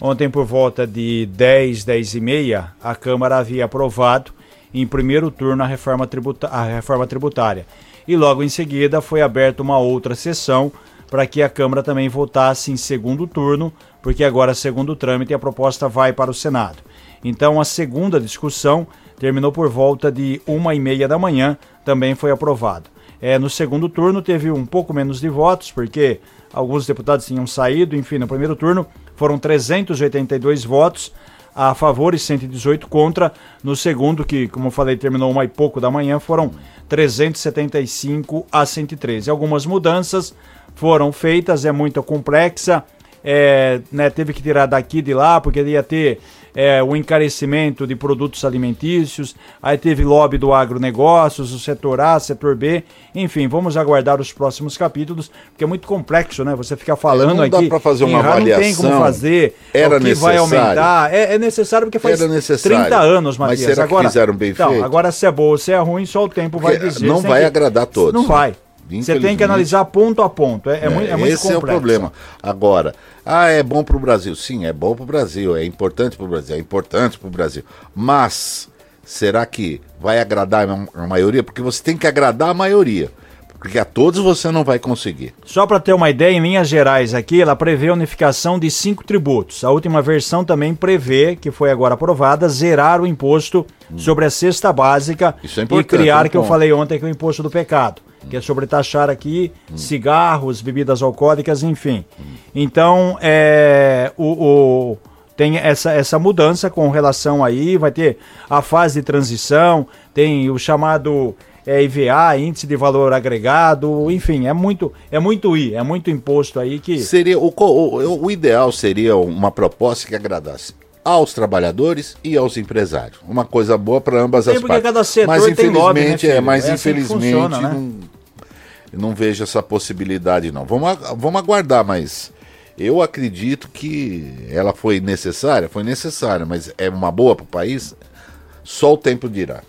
ontem por volta de 10, 10 e meia, a Câmara havia aprovado em primeiro turno a reforma, tributa a reforma tributária. E logo em seguida foi aberta uma outra sessão para que a Câmara também votasse em segundo turno, porque agora, segundo trâmite, a proposta vai para o Senado. Então, a segunda discussão terminou por volta de uma e meia da manhã, também foi aprovado. É, no segundo turno teve um pouco menos de votos, porque alguns deputados tinham saído, enfim, no primeiro turno foram 382 votos a favor e 118 contra. No segundo, que, como eu falei, terminou uma e pouco da manhã, foram 375 a 113. Algumas mudanças foram feitas, é muito complexa. É, né, teve que tirar daqui de lá, porque ia ter é, o encarecimento de produtos alimentícios, aí teve lobby do agronegócios, o setor A, setor B, enfim, vamos aguardar os próximos capítulos, porque é muito complexo, né? Você ficar falando não dá aqui. pra fazer uma ra- Não tem como avaliação. fazer. Era o que vai necessário. aumentar. É, é necessário porque faz Era necessário. 30 anos, Mas Matias. será que agora, fizeram bem então, feito? Agora, se é boa ou se é ruim, só o tempo vai dizer. não tem vai que- agradar todos. Não vai. Você tem que analisar ponto a ponto. É, é muito, é muito Esse é o complexo. problema. Agora, ah, é bom para o Brasil. Sim, é bom para o Brasil, é importante para o Brasil, é importante para o Brasil. Mas será que vai agradar a maioria? Porque você tem que agradar a maioria. Porque a todos você não vai conseguir. Só para ter uma ideia, em linhas gerais aqui, ela prevê a unificação de cinco tributos. A última versão também prevê, que foi agora aprovada, zerar o imposto sobre a cesta básica é e criar, um que eu falei ontem, que é o imposto do pecado, que é sobre taxar aqui cigarros, bebidas alcoólicas, enfim. Então, é, o, o- tem essa, essa mudança com relação aí, vai ter a fase de transição, tem o chamado é, IVA, índice de valor agregado, enfim, é muito, é muito I, é muito imposto aí que. Seria o, o, o ideal seria uma proposta que agradasse aos trabalhadores e aos empresários. Uma coisa boa para ambas Sim, as partes. cada setor mas tem infelizmente, lobby, né, é, mas É assim infelizmente funciona, né? não, não vejo essa possibilidade não. Vamos, vamos aguardar, mas eu acredito que ela foi necessária, foi necessária, mas é uma boa para o país. Só o tempo dirá.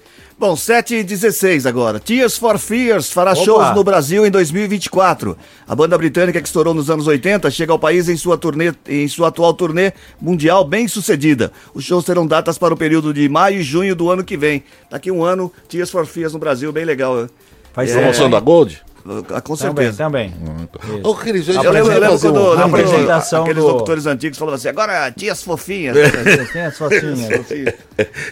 Bom, 7 e 16 agora. Tears for Fears fará Opa. shows no Brasil em 2024. A banda britânica que estourou nos anos 80 chega ao país em sua, turnê, em sua atual turnê mundial bem sucedida. Os shows terão datas para o período de maio e junho do ano que vem. Daqui um ano, Tears for Fears no Brasil, bem legal. Faz É. Promoção da Gold? Ah, Com Também, certeza. também. Ô, Cris, Eu lembro, eu lembro quando, apresentação aqueles do- locutores antigos falavam assim, agora tias fofinhas. Tem as fotinhas.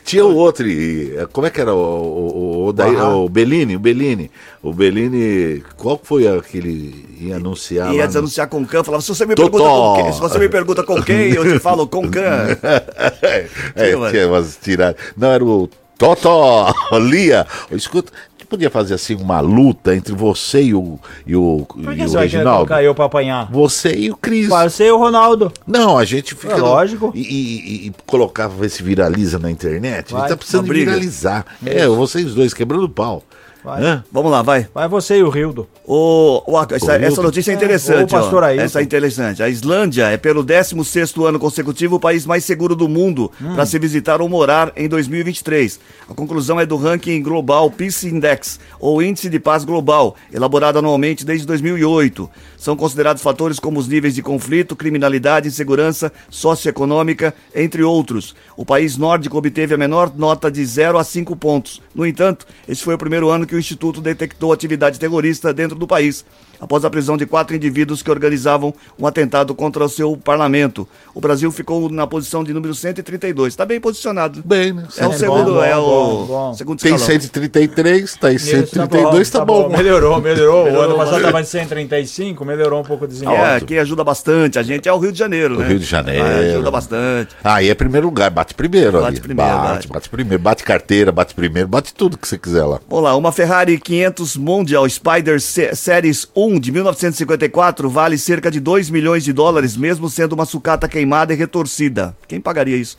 Tinha o outro, eh, como é que era o, o, o, daí- o Bellini, o Bellini, o Bellini, qual foi aquele ia anunciar Ia desanunciar com Can, falava, se você me pergunta com quem, se você me pergunta com quem, eu te falo com Can. é, Tinha, mano. tinha umas tiradas. Não, era o Totó, Lia. Escuta, podia fazer assim uma luta entre você e o, e o, Por e que o você vai Reginaldo? colocar eu pra apanhar? Você e o Cris. Passei o Ronaldo. Não, a gente fica. É lógico. E, e, e colocava, ver se viraliza na internet. a Vai, gente tá precisando viralizar. É, vocês dois quebrando pau. Vai. Hã? Vamos lá, vai. Vai você e o Rildo. O, o- essa, Hilton. essa notícia é É, interessante. o pastor. Ailton. Essa é interessante. A Islândia é, pelo 16º ano consecutivo, o país mais seguro do mundo Hum. para se visitar ou morar em 2023. A conclusão é do ranking Global Peace Index, ou Índice de Paz Global, elaborado anualmente desde 2008. São considerados fatores como os níveis de conflito, criminalidade, insegurança socioeconômica, entre outros. O país nórdico obteve a menor nota de 0 a 5 pontos. No entanto, esse foi o primeiro ano que o Instituto detectou atividade terrorista dentro do país, após a prisão de quatro indivíduos que organizavam um atentado contra o seu parlamento. O Brasil ficou na posição de número 132. Está bem posicionado. Bem, né? É o bom, segundo, bom, é o bom, bom. segundo Tem escalão. 133, tá em Isso, 132, tá bom. Melhorou, melhorou. O Melhorou ano passado bastante. tava de 135, melhorou um pouco o É, desempenho. que ajuda bastante. A gente é o Rio de Janeiro, O né? Rio de Janeiro. Ah, ajuda bastante. Aí é primeiro lugar, bate primeiro Bate ali. primeiro, bate, bate. bate primeiro, bate carteira, bate primeiro, bate tudo que você quiser lá. Vamos lá, uma Ferrari 500 Mondial Spider Se- Series 1 de 1954 vale cerca de 2 milhões de dólares, mesmo sendo uma sucata queimada e retorcida. Quem pagaria isso?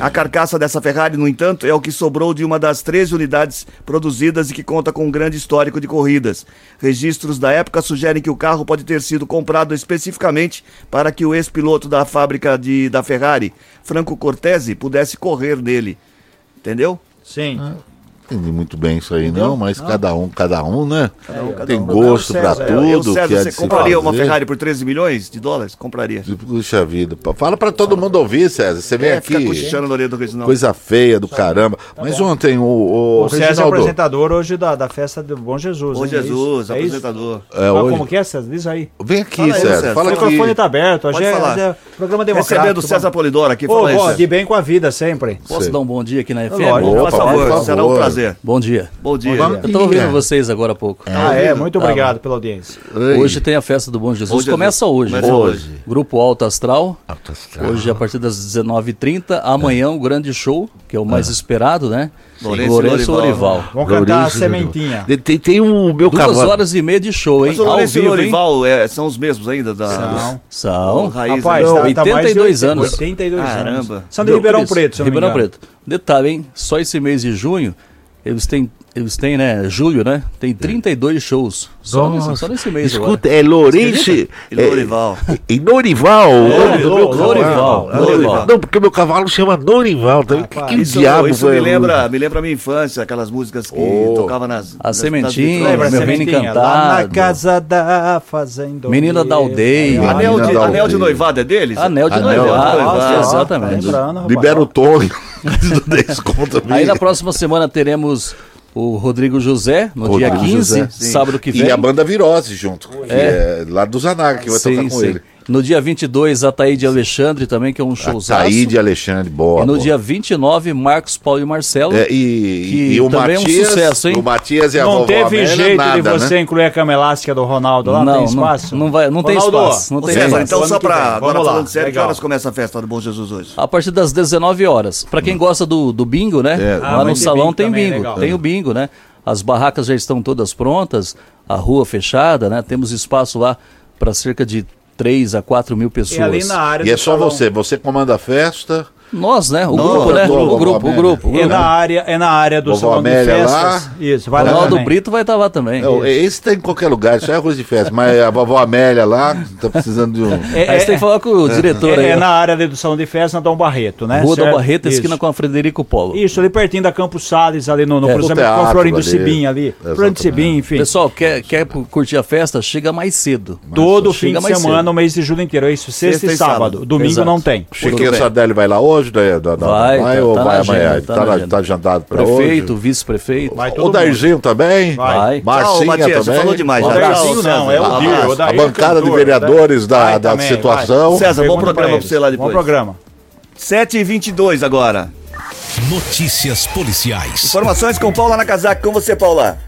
A carcaça dessa Ferrari, no entanto, é o que sobrou de uma das 13 unidades produzidas e que conta com um grande histórico de corridas. Registros da época sugerem que o carro pode ter sido comprado especificamente para que o ex-piloto da fábrica de, da Ferrari, Franco Cortese, pudesse correr nele. Entendeu? Sim. Entendi muito bem isso aí, não, mas cada um, cada um, né? cada Tem um. gosto pra César, tudo. Eu, César, que é você compraria uma. Ferrari por 13 milhões de dólares? Compraria. Puxa vida. Fala pra todo mundo ouvir, César. Você vem É, aqui. orelha do Reginaldo. Coisa feia do caramba. Mas ontem o, o, O César é apresentador hoje da, da festa do Bom Jesus. Ô hein? Jesus, é? É apresentador. É, Ah, hoje- como que é, César? Diz aí. Vem aqui, Fala aí, César. César. Fala o microfone tá aberto. Hoje é, falar. hoje é programa democrático. Recebendo o César Polidoro aqui, César. de bem com a vida sempre. Posso dar um bom dia aqui na FM? Por favor, será um favor. Prazer. Bom dia. Bom dia. Vamos- Eu tô ouvindo vocês agora há pouco. Ah, é? Muito Tá obrigado pela audiência. Ei. Hoje tem a festa do Bom Jesus. Hoje é- Começa hoje. começa né? hoje. Grupo Alto Astral. Alto astral. Hoje a partir das 19h30. Amanhã o grande show, que é o mais esperado, né? Lourenço Lourenço Lorival. Lorival. Vamos cantar a Lourenço, sementinha. Tem, tem, um meu Duas cavalo. horas e meia de show, hein? Mas o Lourenço e o vivo, hein? Lorival é, são os mesmos ainda? Da, Não. São. Raiz, Rapaz, né? tá, Não, tá mais de 82 80, anos. 82 anos. Caramba. São de Ribeirão Preto, eu Ribeirão. Preto. Detalhe, hein? Só esse mês de junho, eles têm, eles têm, né? Julho, né? Tem 32 shows. Só, nesse, só nesse mês Escuta, agora. é Lourenço. E Lorival. É, e Norival. o nome do meu cavalo. Lorival, Lorival. Não, porque meu cavalo chama Norival. Tá? Que, que Isso, diabo isso foi? me lembra, me lembra a minha infância, aquelas músicas que Oh. tocava nas... A nas- Sementinha, nas. Meu Reino Sementinha? Lá na Encantado. casa da fazenda. Menina da aldeia. Anel de, anel de noivado é deles? Anel de Anel noivado, exatamente. Libera o Tony. Aí na próxima semana teremos o Rodrigo José, no Rodrigo dia 15, José, sábado que vem. E a banda Virose junto. Que é. lá do Zanaga, que vai Sim, tocar com sim. ele. No dia 22, Ataíde Alexandre também, que é um showzaço. Ataíde Alexandre, boa. E no boa. dia 29, Marcos Paulo e Marcelo. É, e, que e o também é um Matias, sucesso, hein? O Matias e a Não vovó teve Amélia, jeito nada, de você né? incluir a cama elástica do Ronaldo lá? Não, tem espaço? não vai- não tem Ronaldo, espaço, não tem César, espaço. então só vem. agora Vamos lá, falando sério, que horas começa a festa do Bom Jesus hoje? A partir das 19 horas. Pra quem gosta do, do bingo, né? É. Ah, Lá no salão bingo tem também, bingo. Tem o bingo, né? As barracas já estão todas prontas, a rua fechada, né? Temos espaço lá para cerca de 3 a 4 mil pessoas. E ali na área E é só salão. você, você comanda a festa. Nós, né? O Nós, grupo, né? O grupo, o grupo. o É grupo. na área, é na área do Vovó salão de festas. Isso, vai lá Ronaldo. Brito vai estar lá também. Não, esse tem em qualquer lugar, isso é arroz de festa. Mas a vovó Amélia lá tá precisando de um. É, Aí você é- tem que falar com o diretor é- aí. é na área ali do salão de festas, na Dom Barreto, né? Rua Dom? Barreto, Isso. esquina com a Frederico Polo. Isso, ali pertinho da Campos Sales, ali no, no É, cruzamento com a Florindo. Sibim ali. Florindo Sibim, enfim. Pessoal, quer, quer curtir a festa? Chega mais cedo. Todo fim de mais semana, o mês de julho inteiro. É isso, sexta, e sábado. Domingo não tem. Chiquinho. Sardelli vai lá hoje? Da, da, da- Vai, vai tá- ou tá vai na amanhã? agenda, tá tá, na tá agendado pra Prefeito, hoje? vice-prefeito. Vai O Darzinho também? Vai. Tchau, Marcinha Matias, você também? falou demais. O. Darzinho não, é o Dir. O Daí A é bancada de vereadores da, Vai da também, situação. vai. César, bom programa pra pra você lá eles. Bom depois. programa. 7h22 agora. Notícias policiais. Informações com Paula Nakazaki. Com você, Paula.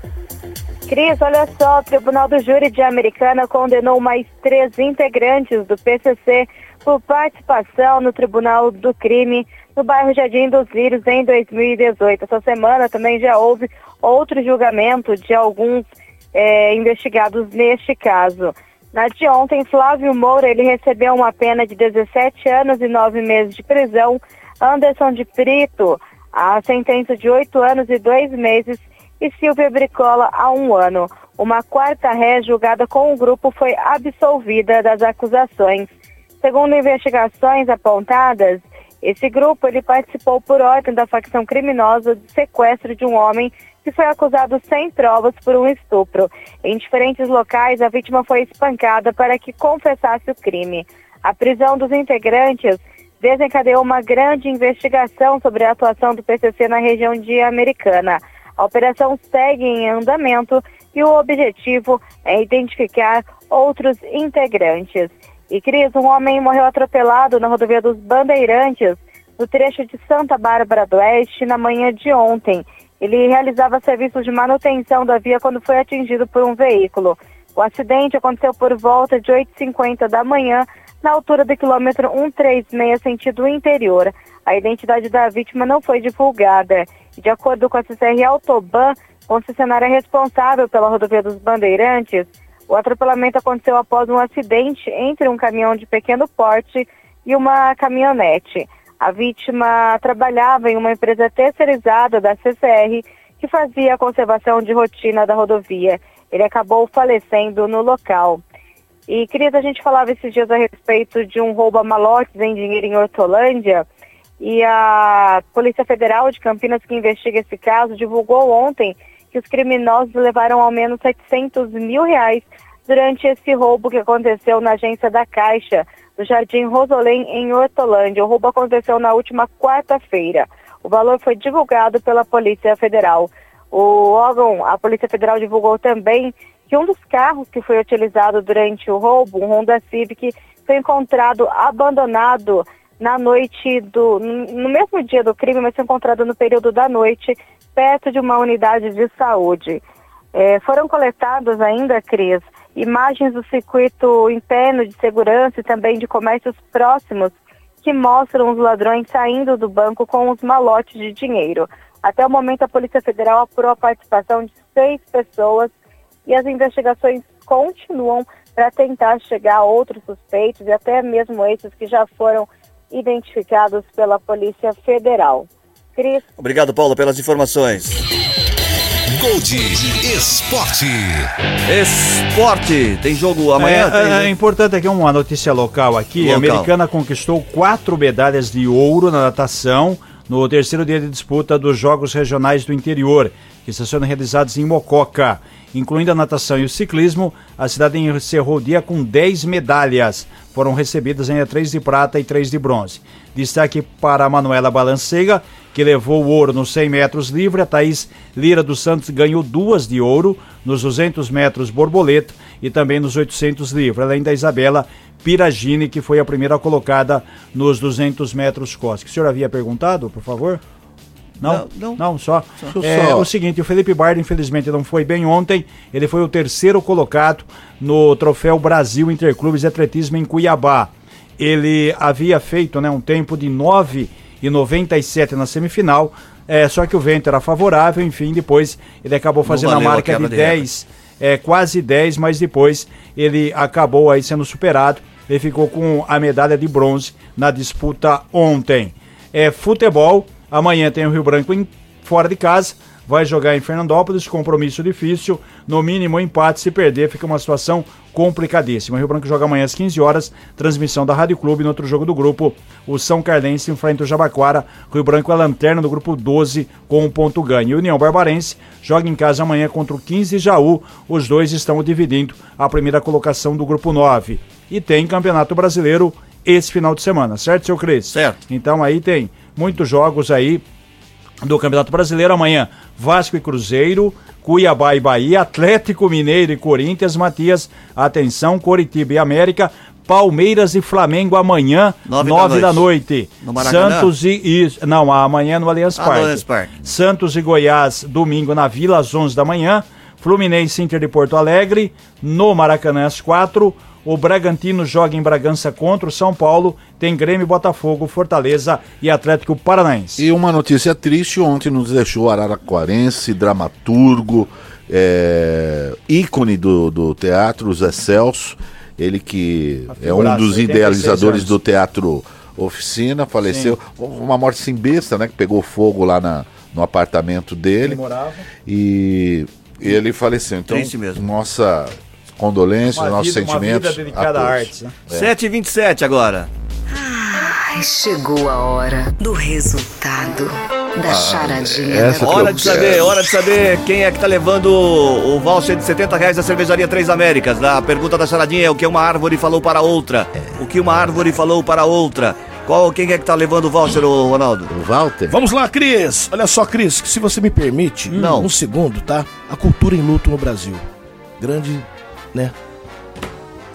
Cris, olha só, o Tribunal do Júri de Americana condenou mais três integrantes do PCC por participação no Tribunal do Crime no bairro Jardim dos Lírios em 2018. Essa semana também já houve outro julgamento de alguns eh, investigados neste caso. Na de ontem, Flávio Moura, ele recebeu uma pena de 17 anos e 9 meses de prisão. Anderson de Brito, a sentença de 8 anos e 2 meses e Silvia Bricola a um ano. Uma quarta ré julgada com o grupo foi absolvida das acusações. Segundo investigações apontadas, esse grupo ele participou por ordem da facção criminosa do sequestro de um homem que foi acusado sem provas por um estupro. Em diferentes locais, a vítima foi espancada para que confessasse o crime. A prisão dos integrantes desencadeou uma grande investigação sobre a atuação do PCC na região de Americana. A operação segue em andamento e o objetivo é identificar outros integrantes. E Cris, um homem morreu atropelado na rodovia dos Bandeirantes, no trecho de Santa Bárbara do Oeste, na manhã de ontem. Ele realizava serviços de manutenção da via quando foi atingido por um veículo. O acidente aconteceu por volta de 8h50 da manhã, na altura do quilômetro 136, sentido interior. A identidade da vítima não foi divulgada. De acordo com a CCR Autoban, concessionária responsável pela rodovia dos Bandeirantes, o atropelamento aconteceu após um acidente entre um caminhão de pequeno porte e uma caminhonete. A vítima trabalhava em uma empresa terceirizada da CCR que fazia a conservação de rotina da rodovia. Ele acabou falecendo no local. E, Cris, a gente falava esses dias a respeito de um roubo a malotes em dinheiro em Hortolândia. E a Polícia Federal de Campinas, que investiga esse caso, divulgou ontem que os criminosos levaram ao menos 700 mil reais durante esse roubo que aconteceu na agência da Caixa, do Jardim Rosolém, em Hortolândia. O roubo aconteceu na última quarta-feira. O valor foi divulgado pela Polícia Federal. O órgão, a Polícia Federal divulgou também que um dos carros que foi utilizado durante o roubo, um Honda Civic, foi encontrado abandonado na noite do. no mesmo dia do crime, mas foi encontrado no período da noite, perto de uma unidade de saúde. É, foram coletadas ainda, Cris, imagens do circuito interno de segurança e também de comércios próximos que mostram os ladrões saindo do banco com os malotes de dinheiro. Até o momento, a Polícia Federal apurou a participação de seis pessoas e as investigações continuam para tentar chegar a outros suspeitos e até mesmo esses que já foram identificados pela Polícia Federal. Cris. Obrigado, Paulo, pelas informações. Gold Esporte. Esporte. Tem jogo amanhã? É, Tem, é, né? é importante aqui uma notícia local aqui. A Local. americana conquistou quatro medalhas de ouro na natação no terceiro dia de disputa dos Jogos Regionais do Interior, que estão sendo realizados em Mococa. Incluindo a natação e o ciclismo, a cidade encerrou o dia com 10 medalhas. Foram recebidas ainda três de prata e três de bronze. Destaque para a Manuela Balancega, que levou o ouro nos 100 metros livre. A Thaís Lira dos Santos ganhou duas de ouro nos 200 metros borboleta e também nos 800 livre. Além da Isabela Piragini, que foi a primeira colocada nos 200 metros costas. O senhor havia perguntado, por favor? Não, Não, não, só. Só. É, o seguinte, o Felipe Bardo, infelizmente, não foi bem ontem. Ele foi o terceiro colocado no Troféu Brasil Interclubes de Atletismo em Cuiabá. Ele havia feito né, um tempo de 9 e 97 na semifinal, é, só que o vento era favorável, enfim, depois ele acabou fazendo a marca de quebra de recorde. 10, é, quase 10, mas depois ele acabou aí sendo superado. Ele ficou com a medalha de bronze na disputa ontem. é futebol. Amanhã tem o Rio Branco em, fora de casa. Vai jogar em Fernandópolis, compromisso difícil. No mínimo, empate. Se perder, fica uma situação complicadíssima. O Rio Branco joga amanhã às 15 horas. Transmissão da Rádio Clube. No outro jogo do grupo, o São Carlense enfrenta o Jabaquara. Rio Branco é lanterna do grupo 12 com um ponto ganho. E o União Barbarense joga em casa amanhã contra o 15 Jaú. Os dois estão dividindo a primeira colocação do grupo 9. E tem Campeonato Brasileiro esse final de semana, certo, seu Cris? Certo. Então aí tem muitos jogos aí do Campeonato Brasileiro. Amanhã, Vasco e Cruzeiro, Cuiabá e Bahia, Atlético Mineiro e Corinthians, Matias, atenção, Coritiba e América, Palmeiras e Flamengo amanhã, Nove nove, da da noite. noite. No Maracanã? Santos e, e- Não, amanhã no Allianz Ah, no Parque. Parque. Santos e Goiás, domingo na Vila, às 11 da manhã. Fluminense Inter de Porto Alegre, no Maracanã, às 4. O Bragantino joga em Bragança contra o São Paulo. Tem Grêmio, Botafogo, Fortaleza e Atlético Paranaense. E uma notícia triste, ontem nos deixou Araraquarense, dramaturgo, é, ícone do, do teatro, Zé Celso, ele que é um dos 86 idealizadores anos. do teatro Oficina, faleceu. Uma morte sem besta, né? Que pegou fogo lá na, no apartamento dele. Ele morava. E ele faleceu. Então, Triste mesmo. nossa condolência, Uma nossos vida- uma sentimentos. vida dedicada a à arte, né? 7h27 agora. Ai, chegou a hora do resultado da charadinha essa Hora de saber, hora de saber quem é que tá levando o, voucher de 70 reais da cervejaria Três Américas. A pergunta da charadinha é o que uma árvore falou para outra. O que uma árvore falou para outra. Qual, quem é que tá levando o voucher, Ronaldo? O Walter? Vamos lá, Cris. Olha só, Cris, que se você me permite, Não. um segundo, tá? A cultura em luto no Brasil. Grande, né?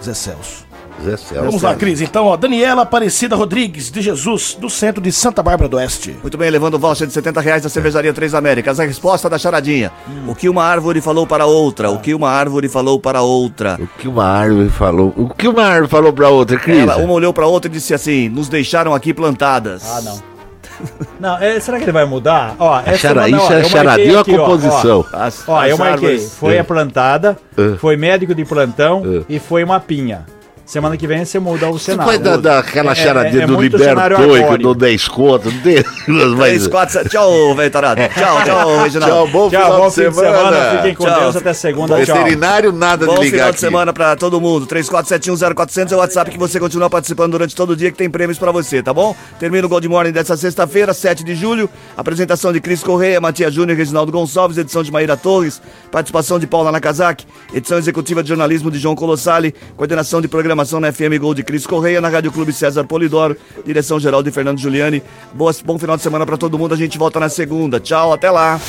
Zé Celso. Zé Celso. Vamos lá, Cris. Então, ó, Daniela Aparecida Rodrigues de Jesus, do centro de Santa Bárbara do Oeste. Muito bem, levando o voucher de 70 reais da cervejaria Três Américas. A resposta da charadinha. O que uma árvore falou para outra. O que uma árvore falou para outra. O que uma árvore falou? O que uma árvore falou pra outra, Cris? Ela, uma olhou para outra e disse assim: nos deixaram aqui plantadas. Ah, não. Não, é, será que ele vai mudar? Ó, essa chara- semana, ó, isso é eu marquei charadinha ou a aqui, ó, composição? Ó, As- Ó, as eu marquei. árvores- Foi a plantada, É. foi médico de plantão É. e foi uma pinha. Semana que vem você muda o Você cenário. foi da, daquela É- charadinha é- é do muito cenário Libertou e do 10 conto, não tem? 3, Mas... 4, 7. Tchau, velho tarado. Tchau, tchau, Reginaldo. Tchau, bom Tchau, final bom de fim de semana. semana. Fiquem com Tchau. Deus até segunda. Tchau. Veterinário, nada Bom de ligar final de aqui. semana pra todo mundo. 34710400 é o WhatsApp que você continua participando durante todo o dia que tem prêmios pra você, tá bom? Termina o Gold Morning dessa sexta-feira, 7 de julho. Apresentação de Cris Correia, Matias Júnior e Reginaldo Gonçalves, edição de Maíra Torres, participação de Paula Nakazaki, edição executiva de jornalismo de João Colossali, coordenação de programação na FM Gold de Cris Correia, na Rádio Clube César Polidoro, direção geral de Fernando Giuliani. Boa, bom final de semana pra todo mundo. A gente volta na segunda. Tchau, até lá.